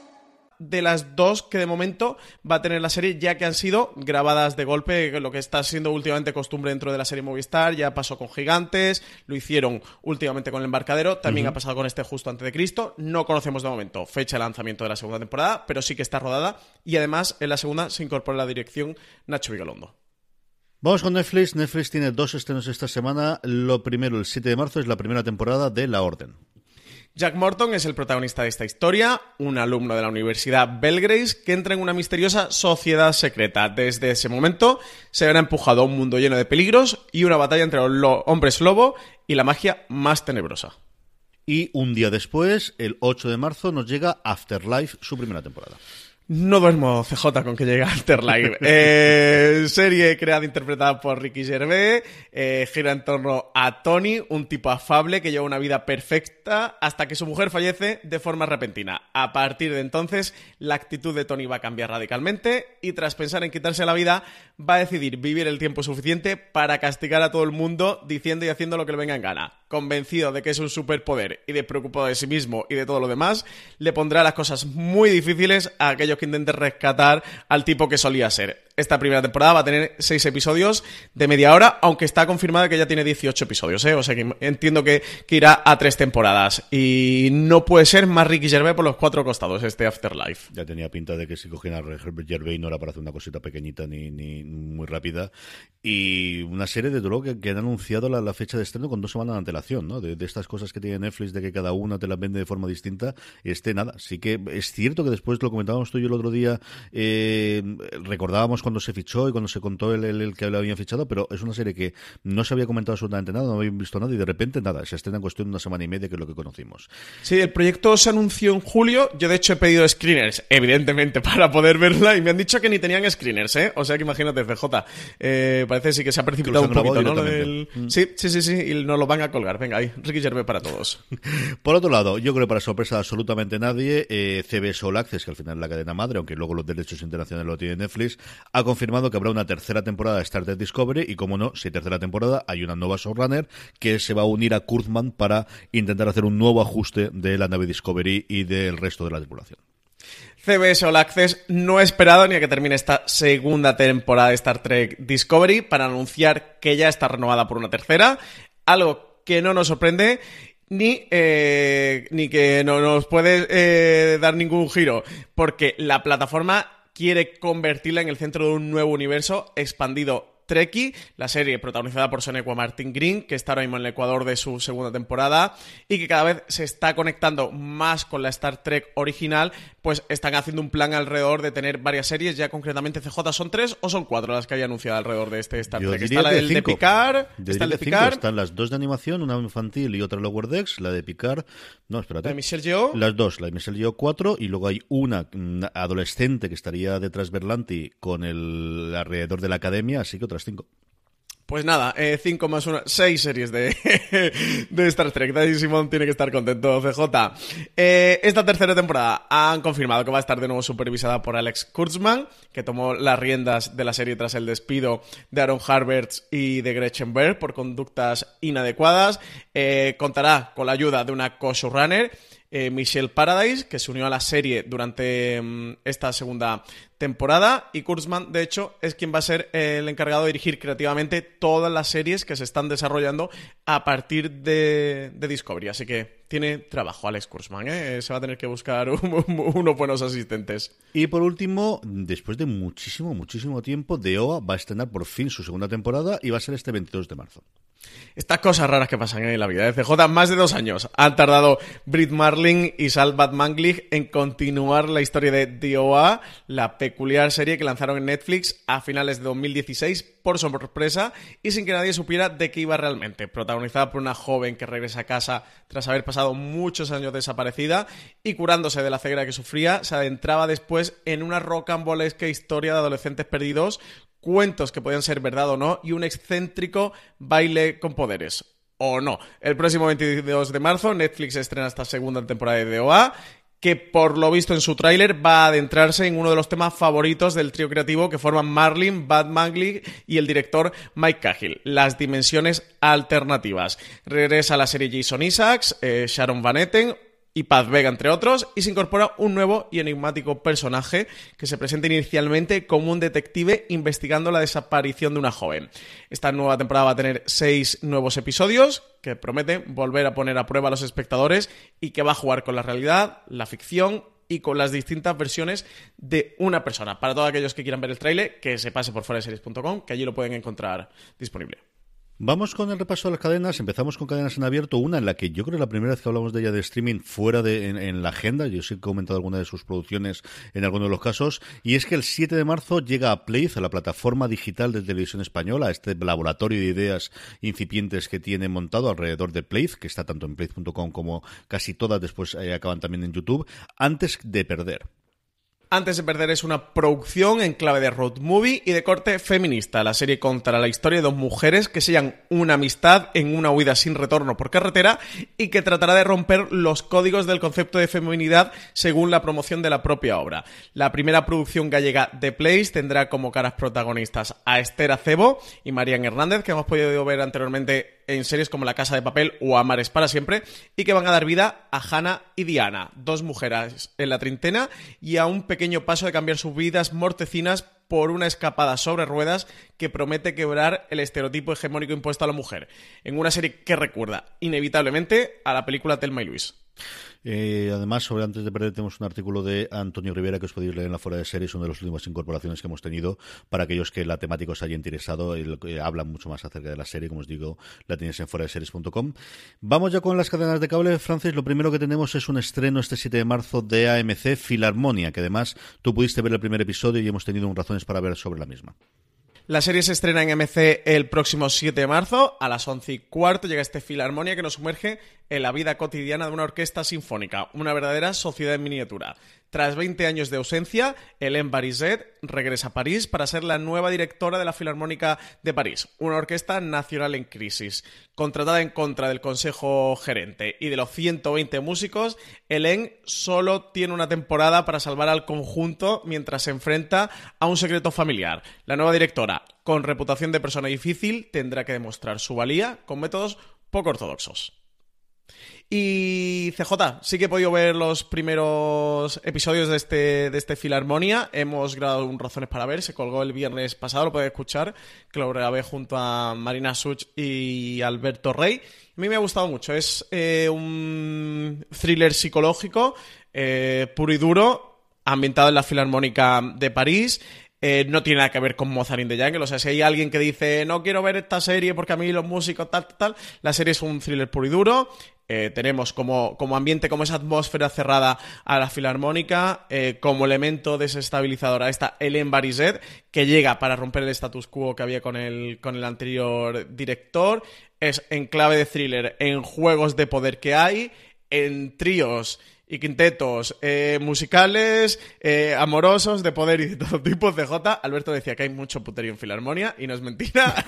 de las dos que de momento va a tener la serie, ya que han sido grabadas de golpe, lo que está siendo últimamente costumbre dentro de la serie Movistar, ya pasó con Gigantes, lo hicieron últimamente con el embarcadero, también ha pasado con este justo antes de Cristo. No conocemos de momento fecha de lanzamiento de la segunda temporada, pero sí que está rodada y además en la segunda se incorpora la dirección Nacho Vigalondo. Vamos con Netflix. Netflix tiene dos estrenos esta semana. Lo primero, el 7 de marzo, es la primera temporada de La Orden. Jack Morton es el protagonista de esta historia, un alumno de la Universidad Belgrace que entra en una misteriosa sociedad secreta. Desde ese momento se verá empujado a un mundo lleno de peligros y una batalla entre los hombres lobo y la magia más tenebrosa. Y un día después, el 8 de marzo, nos llega Afterlife, su primera temporada. No duermo CJ con que llegue Afterlife. Eh, serie creada e interpretada por Ricky Gervais. Eh, gira en torno a Tony, un tipo afable que lleva una vida perfecta hasta que su mujer fallece de forma repentina. A partir de entonces, la actitud de Tony va a cambiar radicalmente y tras pensar en quitarse la vida, va a decidir vivir el tiempo suficiente para castigar a todo el mundo diciendo y haciendo lo que le venga en gana. Convencido de que es un superpoder y de preocupado de sí mismo y de todo lo demás, le pondrá las cosas muy difíciles a aquellos que intente rescatar al tipo que solía ser. Esta primera temporada va a tener seis episodios de media hora, aunque está confirmada que ya tiene 18 episodios, ¿eh? O sea que entiendo que, irá a tres temporadas. Y no puede ser más Ricky Gervais por los cuatro costados este Afterlife. Ya tenía pinta de que si cogían a Gervais no era para hacer una cosita pequeñita ni, ni muy rápida. Y una serie de todo que, que han anunciado la, fecha de estreno con dos semanas de antelación, ¿no? De, estas cosas que tiene Netflix, de que cada una te la vende de forma distinta. Este, nada, sí que es cierto que después lo comentábamos tú yo el otro día, eh, recordábamos cuando se fichó y cuando se contó el, el, que lo habían fichado, pero es una serie que no se había comentado absolutamente nada, no habían visto nada y de repente nada, se estrena en cuestión de una semana y media, que es lo que conocimos. Sí, el proyecto se anunció en julio. Yo, de hecho, he pedido screeners, evidentemente, para poder verla y me han dicho que ni tenían screeners, ¿eh? O sea que imagínate, CJ. Eh, parece sí que se ha precipitado un poquito, ¿no? Mm. Sí, sí, sí, sí, y nos lo van a colgar. Venga, ahí, Ricky Gervais para todos. Por otro lado, yo creo que para sorpresa de absolutamente nadie, eh, CBS All Access, que al final es la cadena madre, aunque luego los derechos internacionales lo tiene Netflix, ha confirmado que habrá una tercera temporada de Star Trek Discovery y como no, si tercera temporada hay una nueva showrunner que se va a unir a Kurtzman para intentar hacer un nuevo ajuste de la nave Discovery y del resto de la tripulación. CBS All Access no ha esperado ni a que termine esta segunda temporada de Star Trek Discovery para anunciar que ya está renovada por una tercera, algo que no nos sorprende ni, eh, ni que no nos puede eh, dar ningún giro, porque la plataforma quiere convertirla en el centro de un nuevo universo expandido Trekkie, la serie protagonizada por Sonequa Martin Green, que está ahora mismo en el Ecuador de su segunda temporada y que cada vez se está conectando más con la Star Trek original, pues están haciendo un plan alrededor de tener varias series, ya concretamente CJ son tres o son cuatro las que hay anunciado alrededor de este Star Trek. Está la del de Picard, está el de Picard. Están las dos de animación, una infantil y otra Lower Decks, la de Picard, no, espérate. La de Michelle Yeoh. Las dos, la de Michelle Yeoh 4 y luego hay una mm, adolescente que estaría detrás Berlanti con el alrededor de la academia, así que otras cinco. Pues nada, 5 eh, más 1, 6 series de, Star Trek. Daddy Simón tiene que estar contento, CJ. Eh, esta tercera temporada han confirmado que va a estar de nuevo supervisada por Alex Kurtzman, que tomó las riendas de la serie tras el despido de Aaron Harberts y de Gretchen Berg por conductas inadecuadas. Eh, contará con la ayuda de una co-showrunner Michelle Paradise, que se unió a la serie durante mm, esta segunda temporada. Y Kurtzman, de hecho, es quien va a ser el encargado de dirigir creativamente todas las series que se están desarrollando a partir de, Discovery. Así que tiene trabajo Alex Kurtzman, ¿eh? se va a tener que buscar unos buenos asistentes. Y por último, después de muchísimo, muchísimo tiempo, DEOA va a estrenar por fin su segunda temporada y va a ser este 22 de marzo. Estas cosas raras que pasan en la vida de CJ, más de dos años han tardado Brit Marling y Sal Manglich en continuar la historia de DOA, la peculiar serie que lanzaron en Netflix a finales de 2016 por sorpresa y sin que nadie supiera de qué iba realmente. Protagonizada por una joven que regresa a casa tras haber pasado muchos años desaparecida y curándose de la ceguera que sufría, se adentraba después en una rocambolesca historia de adolescentes perdidos cuentos que podían ser verdad o no y un excéntrico baile con poderes. O no. El próximo 22 de marzo Netflix estrena esta segunda temporada de DOA que por lo visto en su tráiler va a adentrarse en uno de los temas favoritos del trío creativo que forman Marlin, Bad Mangley y el director Mike Cahill, las dimensiones alternativas. Regresa la serie Jason Isaacs, eh, Sharon Van Etten, y Paz Vega, entre otros, y se incorpora un nuevo y enigmático personaje que se presenta inicialmente como un detective investigando la desaparición de una joven. Esta nueva temporada va a tener seis nuevos episodios que prometen volver a poner a prueba a los espectadores y que va a jugar con la realidad, la ficción y con las distintas versiones de una persona. Para todos aquellos que quieran ver el trailer, que se pase por fuera que allí lo pueden encontrar disponible. Vamos con el repaso de las cadenas. Empezamos con cadenas en abierto, una en la que yo creo que la primera vez que hablamos de ella de streaming fuera de en, la agenda. Yo sí he comentado alguna de sus producciones en algunos de los casos. Y es que el 7 de marzo llega a Playz, a la plataforma digital de televisión española, a este laboratorio de ideas incipientes que tiene montado alrededor de Playz, que está tanto en playz.com como casi todas después eh, acaban también en YouTube, antes de perder. Antes de perder es una producción en clave de road movie y de corte feminista. La serie contará la historia de dos mujeres que sellan una amistad en una huida sin retorno por carretera y que tratará de romper los códigos del concepto de feminidad según la promoción de la propia obra. La primera producción gallega de Place tendrá como caras protagonistas a Esther Acebo y Marian Hernández, que hemos podido ver anteriormente en series como La Casa de Papel o Amares para siempre, y que van a dar vida a Hannah y Diana, dos mujeres en la treintena y a un pequeño paso de cambiar sus vidas mortecinas por una escapada sobre ruedas que promete quebrar el estereotipo hegemónico impuesto a la mujer, en una serie que recuerda inevitablemente a la película Telma y Luis. Eh, además, sobre antes de perder, tenemos un artículo de Antonio Rivera que os podéis leer en la fuera de series, una de las últimas incorporaciones que hemos tenido para aquellos que la temática os haya interesado. y eh, hablan mucho más acerca de la serie, como os digo, la tenéis en fuera de series.com. Vamos ya con las cadenas de cable, Francis. Lo primero que tenemos es un estreno este 7 de marzo de AMC Filarmonia, que además tú pudiste ver el primer episodio y hemos tenido un razones para ver sobre la misma. La serie se estrena en MC el próximo 7 de marzo a las 11 y cuarto. Llega este Filarmonia que nos sumerge en la vida cotidiana de una orquesta sinfónica, una verdadera sociedad en miniatura. Tras 20 años de ausencia, Hélène Barizet regresa a París para ser la nueva directora de la Filarmónica de París, una orquesta nacional en crisis. Contratada en contra del Consejo Gerente y de los 120 músicos, Hélène solo tiene una temporada para salvar al conjunto mientras se enfrenta a un secreto familiar. La nueva directora, con reputación de persona difícil, tendrá que demostrar su valía con métodos poco ortodoxos. Y CJ, sí que he podido ver los primeros episodios de este, de este Filarmonia. Hemos grabado un Razones para Ver, se colgó el viernes pasado, lo podéis escuchar, que lo grabé junto a Marina Such y Alberto Rey. A mí me ha gustado mucho, es eh, un thriller psicológico, eh, puro y duro, ambientado en la Filarmónica de París. Eh, no tiene nada que ver con Mozart in the Jungle. O sea, si hay alguien que dice, no quiero ver esta serie porque a mí los músicos tal, tal, tal, la serie es un thriller puro y duro. Eh, tenemos como, como, ambiente, como esa atmósfera cerrada a la filarmónica, eh, como elemento desestabilizador a esta Ellen Barizet, que llega para romper el status quo que había con el, con el anterior director. Es en clave de thriller, en juegos de poder que hay, en tríos y quintetos eh, musicales, eh, amorosos, de poder y de todo tipo. CJ, Alberto decía que hay mucho puterío en Filarmonia y no es mentira.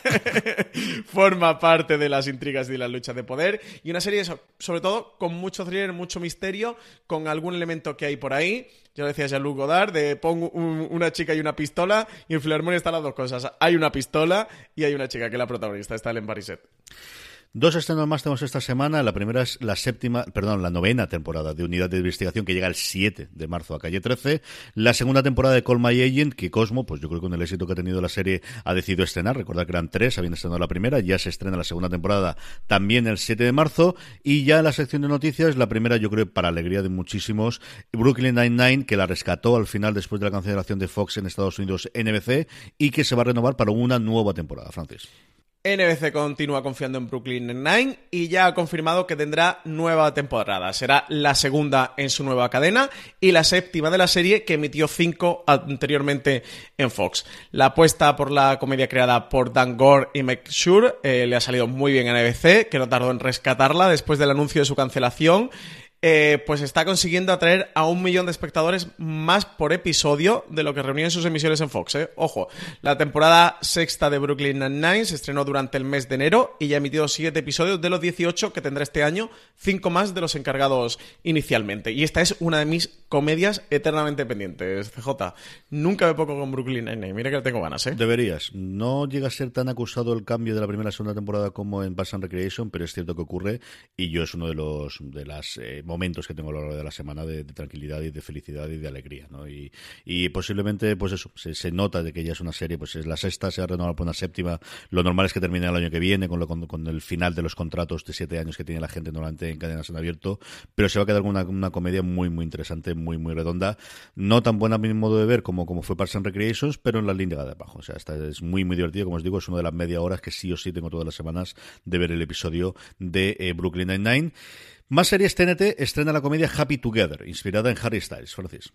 Forma parte de las intrigas y las luchas de poder. Y una serie, sobre todo, con mucho thriller, mucho misterio, con algún elemento que hay por ahí. Yo decía a Luc Godard, de pongo una chica y una pistola, y en Filarmonia están las dos cosas. Hay una pistola y hay una chica que es la protagonista, está Ellen Bariset. Dos estrenos más tenemos esta semana. La primera es la séptima, perdón, la novena temporada de Unidad de Investigación que llega el 7 de marzo a calle 13. La segunda temporada de Call My Agent que Cosmo, pues yo creo que con el éxito que ha tenido la serie ha decidido estrenar. Recordad que eran tres, habían estrenado la primera, ya se estrena la segunda temporada también el 7 de marzo. Y ya la sección de noticias, la primera yo creo para alegría de muchísimos, Brooklyn Nine-Nine que la rescató al final después de la cancelación de Fox en Estados Unidos NBC y que se va a renovar para una nueva temporada, Francis. NBC continúa confiando en Brooklyn Nine-Nine y ya ha confirmado que tendrá nueva temporada. Será la segunda en su nueva cadena y la séptima de la serie que emitió cinco anteriormente en Fox. La apuesta por la comedia creada por Dan Gore y Mike Shure eh, le ha salido muy bien a NBC, que no tardó en rescatarla después del anuncio de su cancelación eh, pues está consiguiendo atraer a un millón de espectadores más por episodio de lo que reunía en sus emisiones en Fox. ¿eh? Ojo, la temporada sexta de Brooklyn Nine-Nine se estrenó durante el mes de enero y ya ha emitido siete episodios de los 18 que tendrá este año, cinco más de los encargados inicialmente. Y esta es una de mis comedias eternamente pendientes, CJ. Nunca me pongo con Brooklyn Nine-Nine, mira que tengo ganas, ¿eh? Deberías. No llega a ser tan acusado el cambio de la primera a segunda temporada como en Bass and Recreation, pero es cierto que ocurre y yo es uno de los de las eh, momentos que tengo a lo largo de la semana de, tranquilidad y de felicidad y de alegría, ¿no? Y, posiblemente, pues eso, se, nota de que ya es una serie, pues es la sexta, se ha renovado por una séptima, lo normal es que termine el año que viene con, lo, con, el final de los contratos de siete años que tiene la gente normalmente en cadenas en abierto, pero se va a quedar con una, una comedia muy, muy interesante, muy, muy redonda, no tan buena a mi modo de ver como, como fue Parks and Recreations, pero en la línea de abajo, o sea, esta es muy, muy divertido, como os digo, es una de las media horas que sí o sí tengo todas las semanas de ver el episodio de eh, Brooklyn Nine-Nine. Más series TNT estrena la comedia Happy Together, inspirada en Harry Styles. Francis.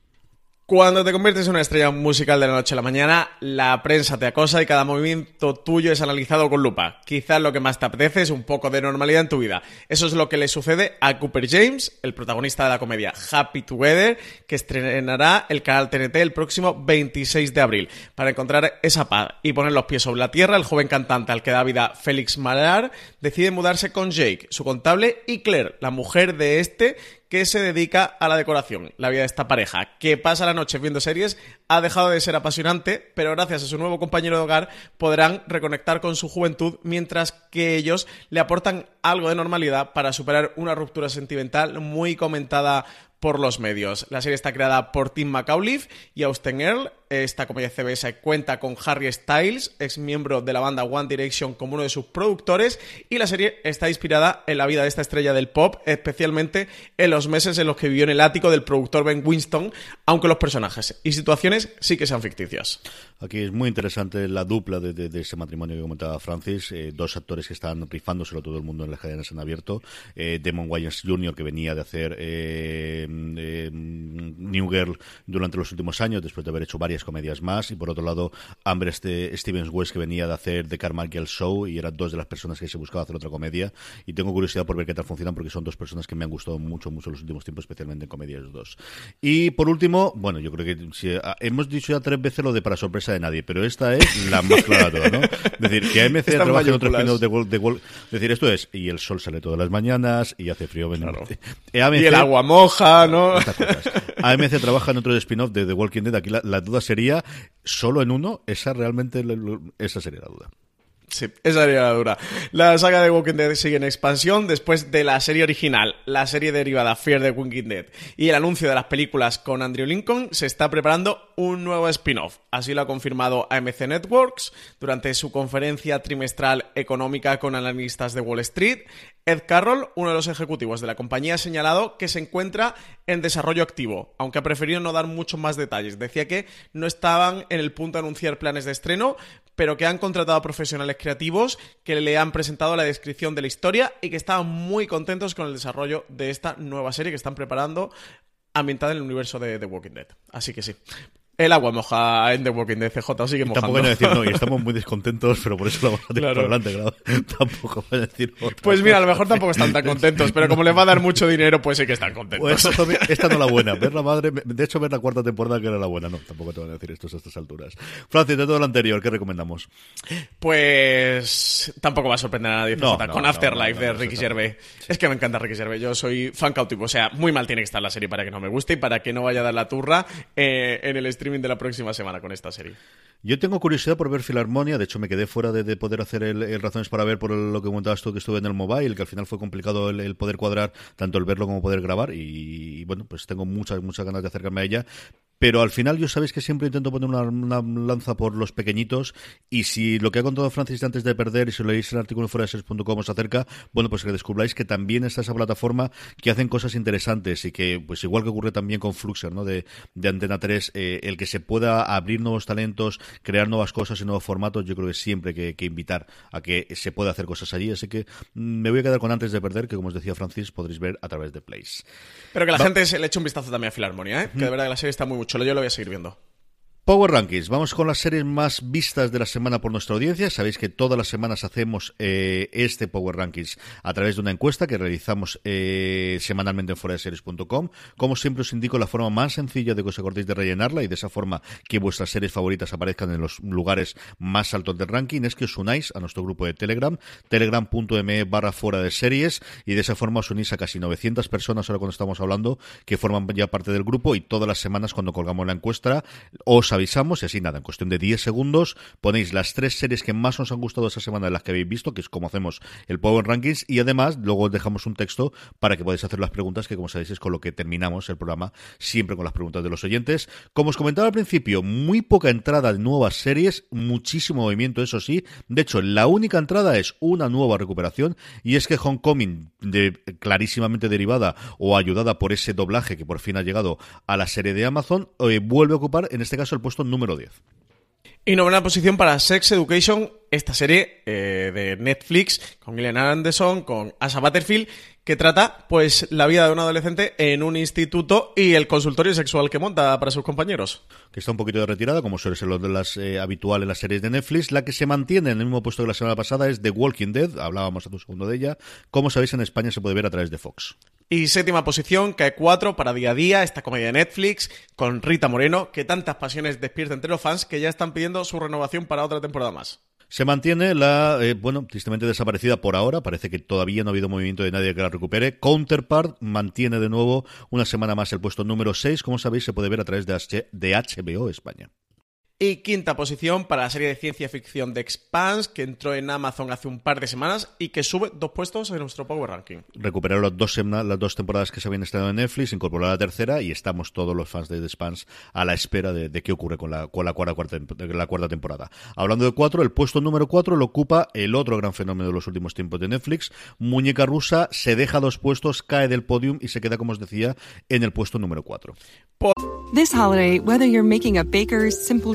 Cuando te conviertes en una estrella musical de la noche a la mañana, la prensa te acosa y cada movimiento tuyo es analizado con lupa. Quizás lo que más te apetece es un poco de normalidad en tu vida. Eso es lo que le sucede a Cooper James, el protagonista de la comedia Happy Together, que estrenará el canal TNT el próximo 26 de abril. Para encontrar esa paz y poner los pies sobre la tierra, el joven cantante al que da vida Félix Malar decide mudarse con Jake, su contable, y Claire, la mujer de este, que se dedica a la decoración. La vida de esta pareja, que pasa la noche viendo series, ha dejado de ser apasionante, pero gracias a su nuevo compañero de hogar podrán reconectar con su juventud mientras que ellos le aportan algo de normalidad para superar una ruptura sentimental muy comentada por los medios. La serie está creada por Tim McAuliffe y Austin Earl. Esta comedia CBS cuenta con Harry Styles, ex miembro de la banda One Direction, como uno de sus productores. Y la serie está inspirada en la vida de esta estrella del pop, especialmente en los meses en los que vivió en el ático del productor Ben Winston, aunque los personajes y situaciones sí que sean ficticias. Aquí es muy interesante la dupla de, ese matrimonio que comentaba Francis. Eh, dos actores que están rifándoselo todo el mundo en las cadenas en abierto. Eh, Demon Wayans Jr., que venía de hacer. Eh, eh, New Girl durante los últimos años, después de haber hecho varias comedias más, y por otro lado, Amber este, Stevens West, que venía de hacer The Carmichael Show, y eran dos de las personas que se buscaba hacer otra comedia, y tengo curiosidad por ver qué tal funcionan, porque son dos personas que me han gustado mucho, mucho en los últimos tiempos, especialmente en comedias dos. Y por último, bueno, yo creo que si, ah, hemos dicho ya tres veces lo de para sorpresa de nadie, pero esta es la más clara de ¿no? Es decir, que AMC trabaja en otros spin de Wall, de Es decir, esto es, y el sol sale todas las mañanas, y hace frío. Claro. y el agua moja, ¿no? AMC trabaja en otro spin-off de The Walking Dead. Aquí la, duda sería, solo en uno, esa realmente, esa sería la duda. Sí, esa sería la duda. La saga de Walking Dead sigue en expansión después de la serie original, la serie derivada Fear the Walking Dead y el anuncio de las películas con Andrew Lincoln. Se está preparando un nuevo spin-off. Así lo ha confirmado AMC Networks durante su conferencia trimestral económica con analistas de Wall Street. Ed Carroll, uno de los ejecutivos de la compañía, ha señalado que se encuentra en desarrollo activo, aunque ha preferido no dar muchos más detalles. Decía que no estaban en el punto de anunciar planes de estreno, pero que han contratado a profesionales creativos que le han presentado la descripción de la historia y que estaban muy contentos con el desarrollo de esta nueva serie que están preparando ambientada en el universo de The Walking Dead. Así que sí. El agua moja en The Walking Dead, CJ, sigue mojando. Tampoco van a decir, no, y estamos muy descontentos, pero por eso lo vamos a tirar Claro. adelante, claro. Tampoco van a decir otra Pues mira, a lo mejor tampoco están tan contentos, pero como les va a dar mucho dinero, pues sí que están contentos. Pues esta, no es la buena. Ver la madre, de hecho, ver la cuarta temporada que era la buena. No, tampoco te van a decir esto a estas alturas. Francis, de todo lo anterior, ¿qué recomendamos? Pues tampoco va a sorprender a nadie No, CJ, no, con no, Afterlife de Ricky Gervais. Es que me encanta Ricky Gervais. Yo soy fan cautivo. O sea, muy mal tiene que estar la serie para que no me guste y para que no vaya a dar la turra eh, en el de la próxima semana con esta serie. Yo tengo curiosidad por ver Filarmonia, de hecho me quedé fuera de, de poder hacer el, el Razones para ver por lo que comentabas tú que estuve en el mobile, que al final fue complicado el, el poder cuadrar tanto el verlo como poder grabar y, y, bueno, pues tengo muchas, muchas ganas de acercarme a ella. Pero al final yo sabéis que siempre intento poner una, una lanza por los pequeñitos y si lo que ha contado Francis antes de perder y si lo leéis el artículo fuera de os acerca, bueno, pues que descubráis que también está esa plataforma que hacen cosas interesantes y que, pues igual que ocurre también con Fluxer, ¿no? De, de Antena 3, eh, el que se pueda abrir nuevos talentos, crear nuevas cosas y nuevos formatos, yo creo que siempre que, que invitar a que se pueda hacer cosas allí. Así que mm, me voy a quedar con antes de perder, que como os decía Francis, podréis ver a través de Place. Pero que la Va- gente se le eche un vistazo también a Filarmonia, ¿eh? que de verdad que la serie está muy chula. Yo lo voy a seguir viendo. Power Rankings. Vamos con las series más vistas de la semana por nuestra audiencia. Sabéis que todas las semanas hacemos eh, este Power Rankings a través de una encuesta que realizamos eh, semanalmente en foradeseries.com. Como siempre os indico la forma más sencilla de que os acordéis de rellenarla y de esa forma que vuestras series favoritas aparezcan en los lugares más altos del ranking es que os unáis a nuestro grupo de Telegram, telegram.me barra fuera de series y de esa forma os unís a casi 900 personas ahora cuando estamos hablando que forman ya parte del grupo y todas las semanas cuando colgamos la encuesta os avisamos y así nada, en cuestión de 10 segundos ponéis las tres series que más os han gustado esa semana de las que habéis visto, que es como hacemos el Power Rankings y además luego os dejamos un texto para que podáis hacer las preguntas que como sabéis es con lo que terminamos el programa siempre con las preguntas de los oyentes. Como os comentaba al principio, muy poca entrada de nuevas series, muchísimo movimiento, eso sí. De hecho, la única entrada es una nueva recuperación y es que Homecoming, de, clarísimamente derivada o ayudada por ese doblaje que por fin ha llegado a la serie de Amazon, eh, vuelve a ocupar en este caso el número 10. Y novena posición para Sex Education, esta serie eh, de Netflix con Gillian Anderson, con Asa Butterfield, que trata pues la vida de un adolescente en un instituto y el consultorio sexual que monta para sus compañeros. que está un poquito de retirada, como suele ser lo de las eh, habitual en las series de Netflix. La que se mantiene en el mismo puesto que la semana pasada es The Walking Dead, hablábamos hace un segundo de ella. Como sabéis, en España se puede ver a través de Fox. Y séptima posición, cae 4 para día a día, esta comedia de Netflix con Rita Moreno, que tantas pasiones despierta entre los fans que ya están pidiendo su renovación para otra temporada más. Se mantiene la, eh, bueno, tristemente desaparecida por ahora. Parece que todavía no ha habido movimiento de nadie que la recupere. Counterpart mantiene de nuevo una semana más el puesto número 6. Como sabéis, se puede ver a través de, de HBO España. Y quinta posición para la serie de ciencia ficción de Expanse, que entró en Amazon hace un par de semanas y que sube dos puestos en nuestro Power Ranking. Recuperaron las dos, las dos temporadas que se habían estrenado en Netflix, incorporó la tercera y estamos todos los fans de The Spans a la espera de, de qué ocurre con la, con la, cuarta, cuarta- la cuarta temporada. Hablando de cuatro, el puesto número cuatro lo ocupa el otro gran fenómeno de los últimos tiempos de Netflix. Muñeca rusa se deja dos puestos, cae del podium y se queda, como os decía, en el puesto número cuatro. This holiday, whether you're making a Baker's Simple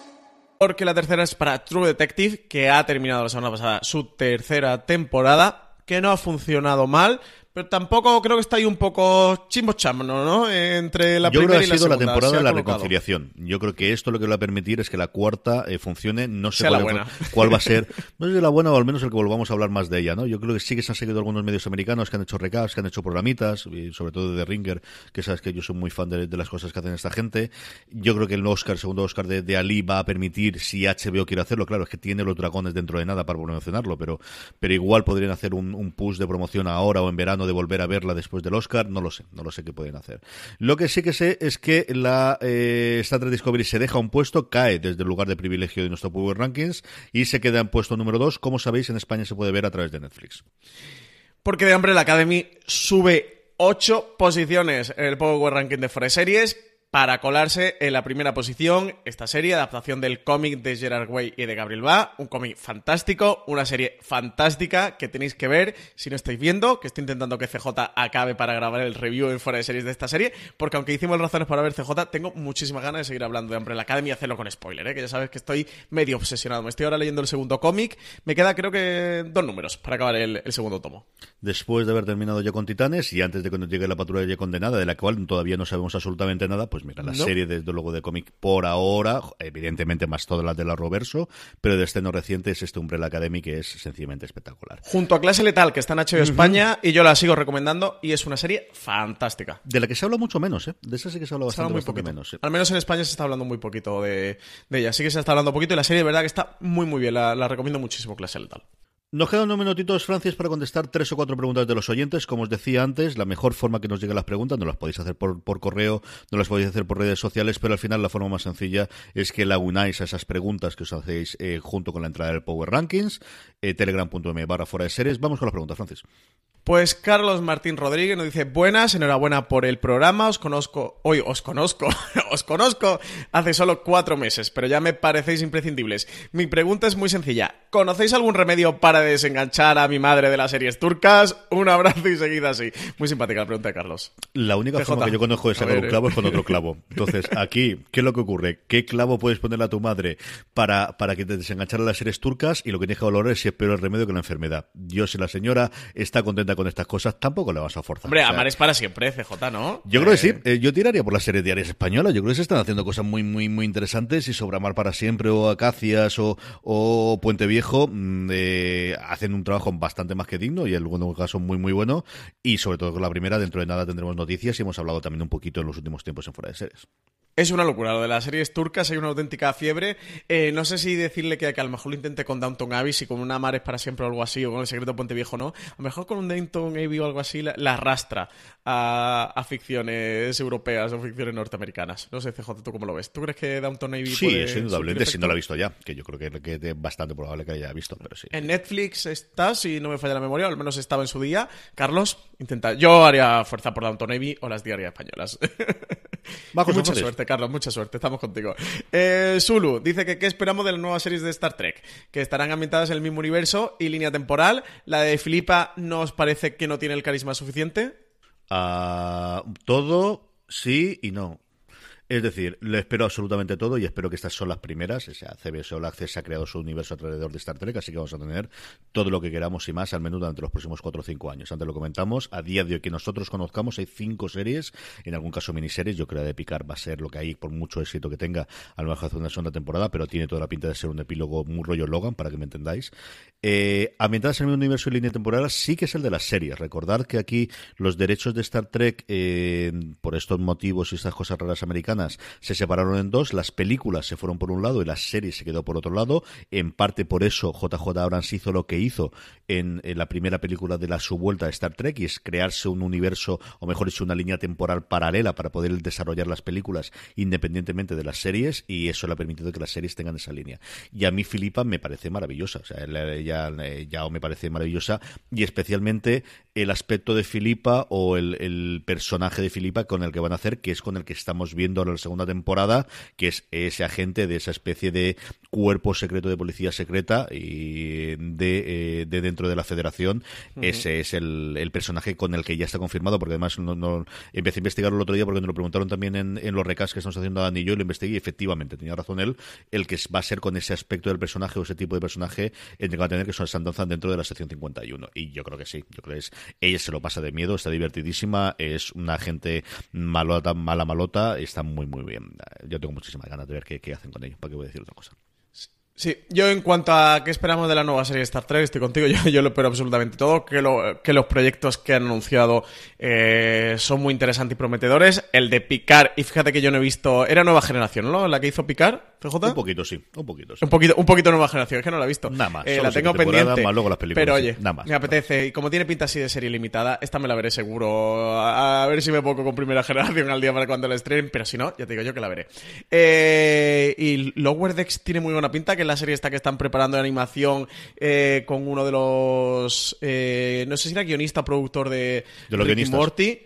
Porque la tercera es para True Detective, que ha terminado la semana pasada su tercera temporada, que no ha funcionado mal, pero tampoco creo que está ahí un poco chimbo ¿no? Entre la Yo creo primera que y ha sido la segunda. temporada de la colocado. reconciliación. Yo creo que esto lo que va a permitir es que la cuarta eh, funcione. No sé Sea cuál, va a ser. No sé si la buena o al menos el que volvamos a hablar más de ella, ¿no? Yo creo que sí que se han seguido algunos medios americanos que han hecho recaps, que han hecho programitas, y sobre todo de The Ringer, que sabes que yo soy muy fan de, de las cosas que hacen esta gente. Yo creo que el Oscar, el segundo Oscar de, de Ali va a permitir, si HBO quiere hacerlo, claro, es que tiene los dragones dentro de nada para promocionarlo, pero, pero igual podrían hacer un, un push de promoción ahora o en verano de volver a verla después del Oscar, no lo sé, no lo sé qué pueden hacer. Lo que sí que sé es que la eh, Star Trek Discovery se deja un puesto, cae desde el lugar de privilegio de nuestro Power Rankings y se queda en puesto número 2. Como sabéis, en España se puede ver a través de Netflix. Porque de hambre la Academy sube 8 posiciones en el Power Ranking de Forest Series para colarse en la primera posición esta serie, adaptación del cómic de Gerard Way y de Gabriel Ba, un cómic fantástico, una serie fantástica que tenéis que ver si no estáis viendo, que estoy intentando que CJ acabe para grabar el review en Fuera de Series de esta serie, porque aunque hicimos razones para ver CJ, tengo muchísimas ganas de seguir hablando de Umbrella Academy y hacerlo con spoiler, ¿eh? que ya sabes que estoy medio obsesionado. Me estoy ahora leyendo el segundo cómic, me queda creo que dos números para acabar el, el segundo tomo. Después de haber terminado ya con Titanes y antes de que nos llegue la patrulla ya condenada, de la cual todavía no sabemos absolutamente nada, pues mira, la No. serie desde luego de cómic por ahora, evidentemente más todas las de la Roverso, pero de estreno reciente es este Umbrella Academy que es sencillamente espectacular. Junto a Clase Letal, que está en HBO España, y yo la sigo recomendando, y es una serie fantástica. De la que se habla mucho menos, ¿eh? De esa sí que se habla Se habla bastante, muy bastante menos. sí. Al menos en España se está hablando muy poquito de, de ella. Sí que se está hablando poquito y la serie de verdad que está muy muy bien. La, la recomiendo muchísimo, Clase Letal. Nos quedan unos minutitos, Francis, para contestar tres o cuatro preguntas de los oyentes. Como os decía antes, la mejor forma que nos lleguen las preguntas, no las podéis hacer por, correo, no las podéis hacer por redes sociales, pero al final la forma más sencilla es que la unáis a esas preguntas que os hacéis eh, junto con la entrada del Power Rankings, eh, barra fuera de series. Vamos con las preguntas, Francis. Pues Carlos Martín Rodríguez nos dice, buenas, enhorabuena por el programa, os conozco, hoy os conozco, os conozco hace solo cuatro meses, pero ya me parecéis imprescindibles. Mi pregunta es muy sencilla, ¿conocéis algún remedio para desenganchar a mi madre de las series turcas? Un abrazo y seguid así. Muy simpática la pregunta de Carlos. La única forma que yo conozco de sacar un eh. clavo es con otro clavo. Entonces, aquí, ¿qué es lo que ocurre? ¿Qué clavo puedes ponerle a tu madre para, para que te desenganchara las series turcas? Y lo que tienes que valorar es si es peor el remedio que la enfermedad. Yo, si la señora está contenta con estas cosas, tampoco le vas a forzar. Hombre, O sea, amar es para siempre, CJ, ¿no? Yo creo que sí. Eh, Eh, yo tiraría por las series diarias españolas. Yo creo que se están haciendo cosas muy, muy, muy interesantes. Y sobre Amar para siempre, o Acacias, o, o Puente Viejo, mm, hacen un trabajo bastante más que digno y en algunos casos muy, muy bueno. Y sobre todo con la primera, dentro de nada tendremos noticias y hemos hablado también un poquito en los últimos tiempos en Fuera de Series. Es una locura, lo de las series turcas hay una auténtica fiebre. Eh, no sé si decirle que, que a lo mejor lo intente con Downton Abbey, si con una Mar es para siempre o algo así, o con El secreto Puente Viejo, ¿no? A lo mejor con un Downton Abbey o algo así la, la arrastra a, a ficciones europeas o ficciones norteamericanas. No sé, CJ, ¿tú cómo lo ves? ¿Tú crees que Downton Abbey Sí, puede es indudablemente, si no la he efecto? visto ya, que yo creo que, que es bastante probable que haya visto, pero sí. En Netflix está, si no me falla la memoria, o al menos estaba en su día. Carlos, intenta. Yo haría fuerza por Downton Abbey o las diarias españolas. Bajo mucha Sócrates. Carlos, mucha suerte. Estamos contigo. Eh, Zulu dice que qué esperamos de las nuevas series de Star Trek, que estarán ambientadas en el mismo universo y línea temporal. La de Filipa nos parece que no tiene el carisma suficiente. Ah, todo sí y no. Es decir, le espero absolutamente todo y espero que estas son las primeras. O sea, CBS All Access ha creado su universo alrededor de Star Trek, así que vamos a tener todo lo que queramos y más, al menos durante los próximos 4 o 5 años. Antes lo comentamos, a día de hoy que nosotros conozcamos hay cinco series, en algún caso miniseries. Yo creo que de Picard va a ser lo que hay, por mucho éxito que tenga, a lo mejor hace una segunda temporada, pero tiene toda la pinta de ser un epílogo muy rollo Logan, para que me entendáis. Eh, ambientadas en el universo y línea temporal, sí que es el de las series. Recordad que aquí los derechos de Star Trek, eh, por estos motivos y estas cosas raras americanas, se separaron en dos. Las películas se fueron por un lado y la serie se quedó por otro lado. En parte por eso JJ Abrams hizo lo que hizo en, la primera película de la su vuelta a Star Trek y es crearse un universo, o mejor dicho, una línea temporal paralela para poder desarrollar las películas independientemente de las series y eso le ha permitido que las series tengan esa línea. Y a mí Filipa me parece maravillosa, o sea, ella ya me parece maravillosa y especialmente el aspecto de Filipa o el, el personaje de Filipa con el que van a hacer, que es con el que estamos viendo la segunda temporada, que es ese agente de esa especie de cuerpo secreto de policía secreta y de, eh, de dentro de la federación. Ese es el, el, personaje con el que ya está confirmado, porque además no, no, empecé a investigarlo el otro día porque nos lo preguntaron también en, en los recasts que estamos haciendo Dani y yo, y lo investigué y efectivamente tenía razón él, el que va a ser con ese aspecto del personaje o ese tipo de personaje el que va a tener que son Sandanza dentro de la sección 51. Y yo creo que sí, yo creo que es, ella se lo pasa de miedo, está divertidísima, es una gente malota, mala malota, está muy muy bien. Yo tengo muchísimas ganas de ver qué, hacen con ello, para qué voy a decir otra cosa. Sí, yo en cuanto a qué esperamos de la nueva serie de Star Trek, estoy contigo, yo, yo lo espero absolutamente todo, que, lo, que los proyectos que han anunciado eh, son muy interesantes y prometedores. El de Picard, y fíjate que yo no he visto, era nueva generación, ¿no? La que hizo Picard, CJ. Un poquito, sí, un poquito. Sí. Un poquito, un poquito nueva generación, es que no la he visto. Nada más. Eh, la tengo pendiente. Más luego las películas, pero oye, sí, nada más, me apetece, y como tiene pinta así de serie limitada, esta me la veré seguro. A, a ver si me pongo con primera generación al día para cuando la estrenen, pero si no, ya te digo yo que la veré. Eh, y Lower Decks tiene muy buena pinta, que la serie esta que están preparando de animación eh, con uno de los. Eh, no sé si era guionista productor de, De los Ricky. Morty.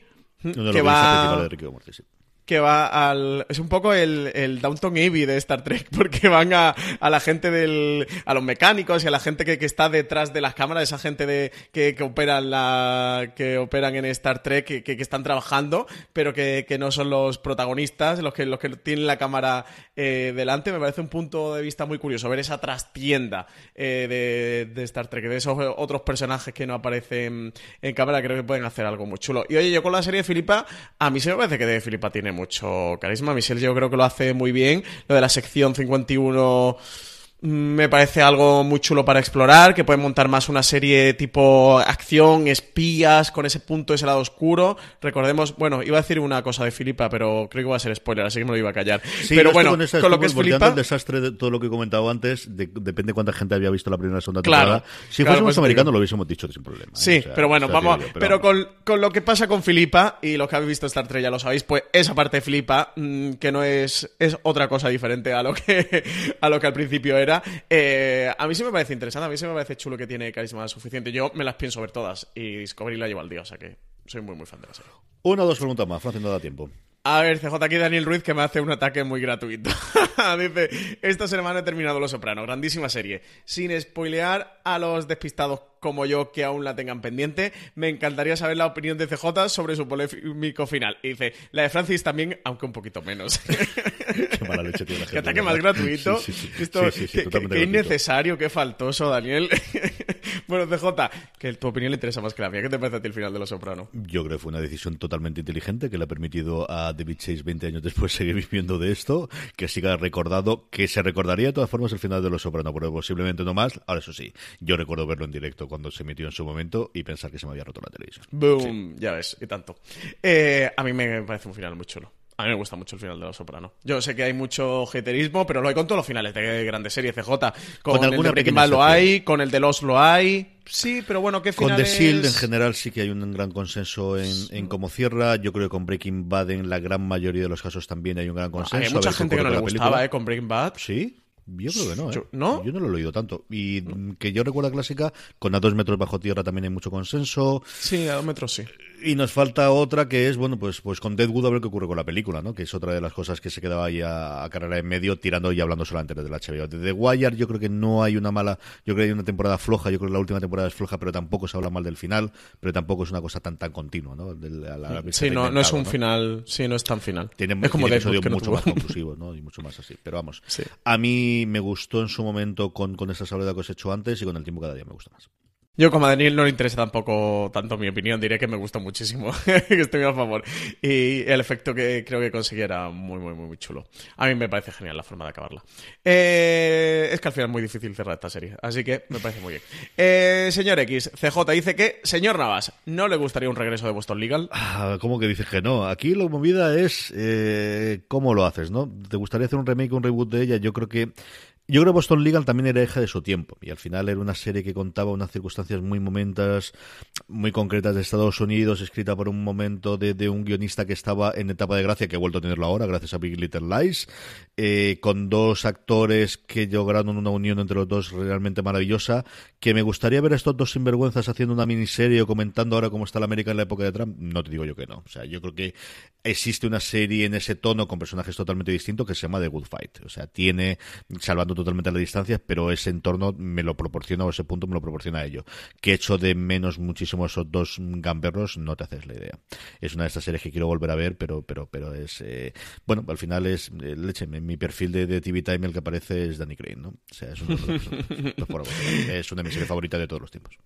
Uno de los que va principales de Ricky Morty, sí. Que va al. Es un poco el, el Downton Abbey de Star Trek, porque van a, a la gente del. a los mecánicos y a la gente que, que está detrás de las cámaras, esa gente de, que, que operan la. que operan en Star Trek, que, que, están trabajando, pero que, que no son los protagonistas, los que, los que tienen la cámara eh, delante. Me parece un punto de vista muy curioso, ver esa trastienda eh, de, de Star Trek, de esos otros personajes que no aparecen en cámara, creo que pueden hacer algo muy chulo. Y oye, yo con la serie de Filipa, a mí se me parece que de Filipa tiene mucho carisma. Michelle yo creo que lo hace muy bien. Lo de la sección 51 mm, me parece algo muy chulo para explorar, que pueden montar más una serie tipo acción, espías, con ese punto, ese lado oscuro. Recordemos, bueno, iba a decir una cosa de Filipa, pero creo que va a ser spoiler, así que me lo iba a callar. Sí, pero yo bueno, con, esa, con lo que es Filipa... el desastre de todo lo que he comentado antes, de- depende cuánta gente había visto la primera y segunda Claro, temporada. si claro, fuésemos pues americanos lo hubiésemos dicho sin problema. ¿eh? Sí, O sea, pero bueno, vamos. digo, pero con lo que pasa con Filipa y los que habéis visto Star Trek ya lo sabéis, pues esa parte de Filipa, mm, que no es, es otra cosa diferente a lo que, a lo que al principio era, eh, a mí sí me parece interesante, a mí sí me parece chulo que tiene carisma suficiente. Yo me las pienso ver todas y Discovery la llevo al día, o sea que soy muy, muy fan de la serie. Una o dos preguntas más, Francis, no da tiempo. A ver, CJ, aquí Daniel Ruiz que me hace un ataque muy gratuito. Dice, esta semana he terminado Los Soprano, grandísima serie. Sin spoilear a los despistados como yo que aún la tengan pendiente, me encantaría saber la opinión de CJ sobre su polémico final. Y dice, la de Francis también, aunque un poquito menos. Qué mala leche tiene la Qué ataque más gratuito. Sí, sí, sí. Esto, qué- totalmente qué gratuito. innecesario, qué faltoso, Daniel. bueno, CJ, que tu opinión le interesa más que la mía. ¿Qué te parece a ti el final de Los Soprano? Yo creo que fue una decisión totalmente inteligente que le ha permitido a David Chase 20 años después seguir viviendo de esto, que siga recordado, que se recordaría de todas formas el final de Los Soprano, pero posiblemente no más. Ahora eso sí, yo recuerdo verlo en directo cuando se emitió en su momento y pensar que se me había roto la televisión. Boom, ya ves, y tanto. Eh, a mí me parece un final muy chulo. A mí me gusta mucho el final de Los Soprano. Yo sé que hay mucho haterismo, pero lo hay con todos los finales de grandes series, CJ. Con, Con el de Breaking Bad lo hay, con el de Los lo hay. Sí, pero bueno, ¿qué Con finales? The Shield en general sí que hay un gran consenso en, en cómo cierra. Yo creo que con Breaking Bad en la gran mayoría de los casos también hay un gran consenso. Hay mucha gente que no le con la gustaba. ¿eh? Con Breaking Bad. Sí, yo creo que no, ¿eh? ¿no? Yo no lo he oído tanto. Y que yo recuerdo clásica, con A dos metros bajo tierra también hay mucho consenso. Sí, a dos metros sí. Y nos falta otra que es, bueno, pues, pues con Deadwood a ver qué ocurre con la película, ¿no? Que es otra de las cosas que se quedaba ahí a, a carrera en medio, tirando y hablando solamente del HBO. De The Wire yo creo que no hay una mala, yo creo que hay una temporada floja, yo creo que la última temporada es floja, pero tampoco se habla mal del final, pero tampoco es una cosa tan tan continua, ¿no? La- la- Sí, no, no es un ¿no? final. Sí, no es tan final. Tiene, es como tiene Deadwood, que no mucho tuvo. más conclusivos, ¿no? Y mucho más así. Pero vamos, Sí. a mí me gustó en su momento con, con esa soledad que os he hecho antes y con el tiempo cada día me gusta más. Yo, como a Daniel, no le interesa tampoco tanto mi opinión. Diré que me gustó muchísimo, que estoy a favor. Y el efecto que creo que conseguí era muy, muy, muy, muy chulo. A mí me parece genial la forma de acabarla. Eh, es que al final es muy difícil cerrar esta serie, así que me parece muy bien. Eh, señor X, CJ dice que, señor Navas, ¿no le gustaría un regreso de Boston Legal? Ah, ¿Cómo que dices que no? Aquí la movida es eh, cómo lo haces, ¿no? ¿Te gustaría hacer un remake un reboot de ella? Yo creo que Yo creo que Boston Legal también era eje de su tiempo y al final era una serie que contaba unas circunstancias muy momentas, muy concretas de Estados Unidos, escrita por un momento de, un guionista que estaba en etapa de gracia, que ha vuelto a tenerlo ahora gracias a Big Little Lies, eh, con dos actores que lograron una unión entre los dos realmente maravillosa, que me gustaría ver a estos dos sinvergüenzas haciendo una miniserie o comentando ahora cómo está la América en la época de Trump, no te digo yo que no. O sea, yo creo que existe una serie en ese tono con personajes totalmente distintos que se llama The Good Fight. O sea, tiene, salvando totalmente a la distancia, pero ese entorno me lo proporciona o ese punto me lo proporciona a ello. Que hecho de menos muchísimo esos dos gamberros, no te haces la idea. Es una de estas series que quiero volver a ver, pero pero pero es eh, bueno, al final es eh, leche, mi perfil de, de, TV Time el que aparece es Danny Crane, ¿no? O sea, es una de mis series favoritas de todos los tiempos.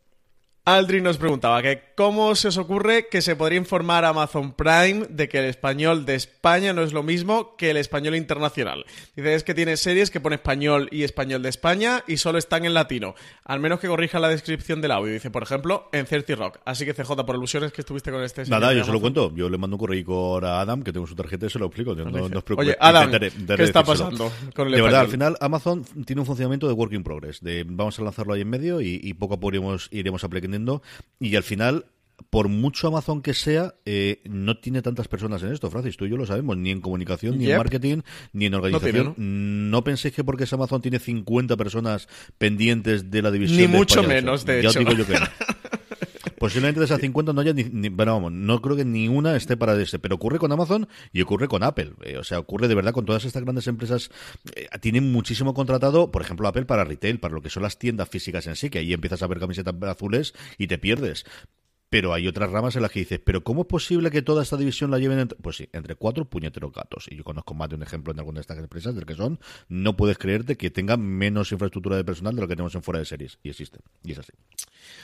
Aldrin nos preguntaba que cómo se os ocurre que se podría informar a Amazon Prime de que el español de España no es lo mismo que el español internacional. Dice es que tiene series que pone español y español de España y solo están en latino. Al menos que corrija la descripción del audio. Dice, por ejemplo, en Certi Rock. Así que CJ, por alusiones que estuviste con este Nada, yo se lo cuento. Yo le mando un correo a Adam, que tengo su tarjeta y se lo explico. No, os Oye, Adam, ¿qué está pasando con el De verdad, al final Amazon tiene un funcionamiento de work in progress. De vamos a lanzarlo ahí en medio y, poco a poco iremos, iremos aplicando y al final por mucho Amazon que sea, eh, no tiene tantas personas en esto, Francis. Tú y yo lo sabemos, ni en comunicación, ni en marketing, ni en organización. No, penséis que porque Amazon tiene 50 personas pendientes de la división. Ni mucho menos, de hecho. digo yo que no. Posiblemente de esas 50 no haya ni, vamos, no creo que ni una esté para ese, pero ocurre con Amazon y ocurre con Apple. Eh, o sea, ocurre de verdad con todas estas grandes empresas. Eh, tienen muchísimo contratado, por ejemplo, Apple para retail, para lo que son las tiendas físicas en sí, que ahí empiezas a ver camisetas azules y te pierdes pero hay otras ramas en las que dices, pero ¿cómo es posible que toda esta división la lleven entre, pues sí, entre cuatro puñeteros gatos? Y yo conozco más de un ejemplo en alguna de estas empresas del que son, no puedes creerte que tengan menos infraestructura de personal de lo que tenemos en fuera de series. Y existe. Y es así.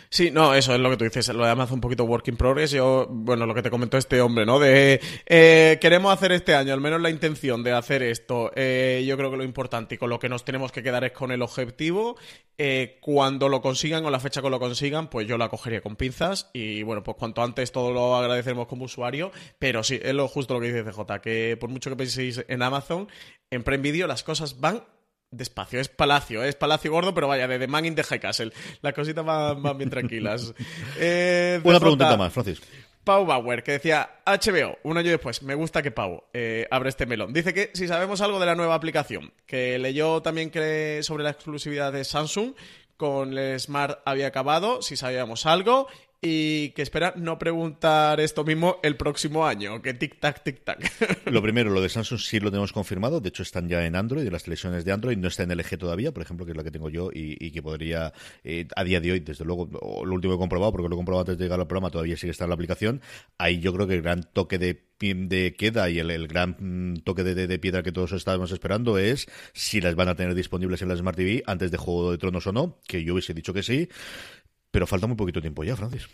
Sí, no, eso es lo que tú dices, lo de Amazon un poquito work in progress. Yo, bueno, lo que te comentó este hombre, ¿no? De eh, queremos hacer este año, al menos la intención de hacer esto. Eh, yo creo que lo importante y con lo que nos tenemos que quedar es con el objetivo. Eh, cuando lo consigan o la fecha que lo consigan, pues yo la cogería con pinzas y bueno, pues cuanto antes todo lo agradeceremos como usuario, pero sí, es lo justo lo que dice CJ, que por mucho que penséis en Amazon, en Prime Video las cosas van despacio, es palacio, es palacio gordo, pero vaya, de The Man in the High Castle. Las cositas van, bien tranquilas. Eh, Una preguntita más, Francis. Pau Bauer, que decía HBO, un año después, me gusta que Pau eh, abre este melón. Dice que si sabemos algo de la nueva aplicación, que leyó también que sobre la exclusividad de Samsung, con el Smart había acabado, si sabíamos algo, y que espera no preguntar esto mismo el próximo año, que tic-tac, tic-tac. Lo primero, lo de Samsung sí lo tenemos confirmado, de hecho están ya en Android, de las televisiones de Android, no está en LG todavía, por ejemplo, que es la que tengo yo y, que podría, eh, a día de hoy, desde luego, lo último que he comprobado, porque lo he comprobado antes de llegar al programa, todavía sigue está en la aplicación, ahí yo creo que el gran toque de de queda y el, gran mm, toque de, de, piedra que todos estábamos esperando es si las van a tener disponibles en la Smart TV antes de Juego de Tronos o no, que yo hubiese dicho que sí. Pero falta muy poquito tiempo ya, Francis.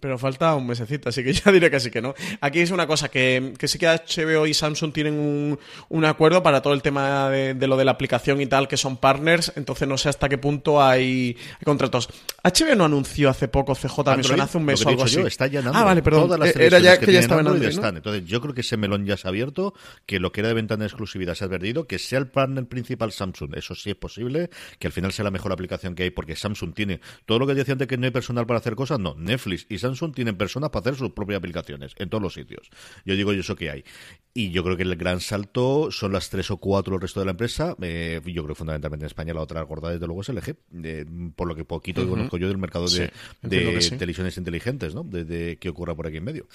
Pero falta un mesecito, así que ya diré que sí que no. Aquí es una cosa que, que sí que HBO y Samsung tienen un, un acuerdo para todo el tema de, lo de la aplicación y tal, que son partners, entonces no sé hasta qué punto hay, contratos. HBO no anunció hace poco CJ, me hace un mes o algo así. está ya ah, vale, perdón. Eh, era ya que, ya estaba en Android, Entonces yo creo que ese melón ya se ha abierto, que lo que era de ventana de exclusividad se ha perdido, que sea el partner principal Samsung, eso sí es posible, que al final sea la mejor aplicación que hay, porque Samsung tiene todo lo que decía antes que no hay personal para hacer cosas, no, Netflix y Samsung Samsung tienen personas para hacer sus propias aplicaciones en todos los sitios. Yo digo yo eso que hay. Y yo creo que el gran salto son las tres o cuatro el resto de la empresa. Eh, yo creo que fundamentalmente en España la otra gorda desde luego es LG, eh, por lo que poquito conozco yo del mercado de, televisiones inteligentes, ¿no? De, qué ocurra por aquí en medio.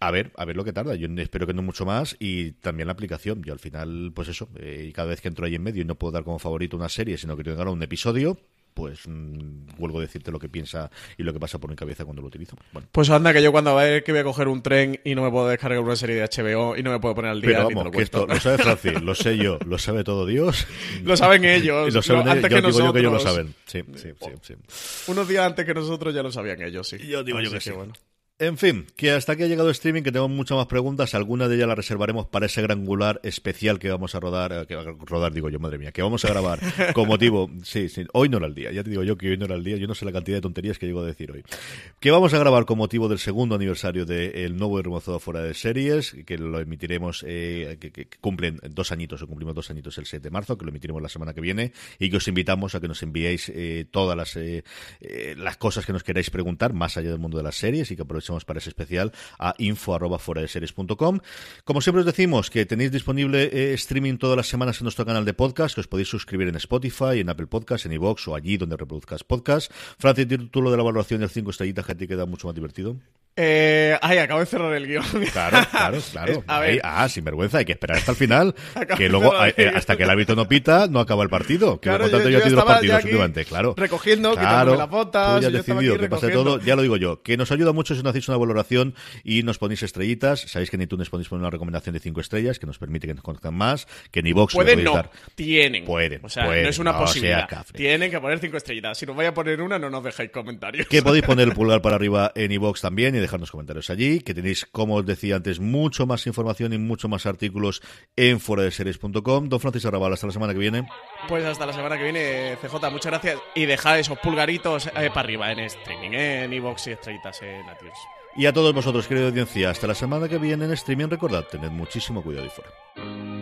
A ver, a ver lo que tarda. Yo espero que no mucho más y también la aplicación. Yo al final, pues eso, eh, y cada vez que entro ahí en medio y no puedo dar como favorito una serie, sino que tengo un episodio, pues mm, vuelvo a decirte lo que piensa y lo que pasa por mi cabeza cuando lo utilizo. Pues anda, que yo cuando va a ver que voy a coger un tren y no me puedo descargar una serie de HBO y no me puedo poner al día. Pero vamos, que esto lo sabe Francis, lo sé yo, lo sabe todo Dios. lo saben ellos. lo saben antes que nosotros. que ellos lo saben. Sí, sí, sí, Unos días antes que nosotros ya lo sabían ellos, sí. Yo digo yo que sí. Bueno. En fin, que hasta aquí ha llegado el streaming, que tenemos muchas más preguntas. Algunas de ellas las reservaremos para ese granular especial que vamos a rodar, eh, que va a rodar, digo yo, madre mía, que vamos a grabar con motivo. Sí, sí, hoy no era el día, ya te digo yo que hoy no era el día, yo no sé la cantidad de tonterías que llego a decir hoy. Que vamos a grabar con motivo del segundo aniversario del nuevo hermoso fuera de series, que lo emitiremos, eh, que, cumplen dos añitos, o cumplimos dos añitos el 7 de marzo, que lo emitiremos la semana que viene, y que os invitamos a que nos enviéis eh, todas las, las cosas que nos queráis preguntar, más allá del mundo de las series, y que aprovechemos para ese especial a info. Como siempre os decimos que tenéis disponible eh, streaming todas las semanas en nuestro canal de podcast, que os podéis suscribir en Spotify, en Apple Podcast, en iVoox o allí donde reproduzcas podcast. Francis, título de la valoración del 5 estrellitas que a ti queda mucho más divertido. Eh, ay, acabo de cerrar el guion. Claro, claro, claro. ah, sin vergüenza, hay que esperar hasta el final. que luego, eh, hasta que el árbitro no pita, no acaba el partido. Que claro, yo, yo, yo los partidos últimamente, claro. Recogiendo, claro, la bota. Tú ya has decidido que pase todo, ya lo digo yo. Que nos ayuda mucho si nos hacéis una valoración y nos ponéis estrellitas. Sabéis que en iTunes podéis poner una recomendación de 5 estrellas que nos permite que nos conozcan más. Que en iVoox pueden, no, tienen. Pueden. O sea, no es una posibilidad. Tienen que poner 5 estrellitas. Si nos vaya a poner una, no nos dejáis comentarios. Que podéis poner el pulgar para arriba en iVoox también dejarnos comentarios allí que tenéis, como os decía antes, mucho más información y mucho más artículos en foradeseries.com. Don Francisco Arrabal, hasta la semana que viene. Pues hasta la semana que viene, CJ, muchas gracias. Y dejad esos pulgaritos eh, para arriba en streaming, eh, en iVoox y estrellitas en iTunes. Y a todos vosotros, querida audiencia, hasta la semana que viene en streaming, recordad, tened muchísimo cuidado y fuera.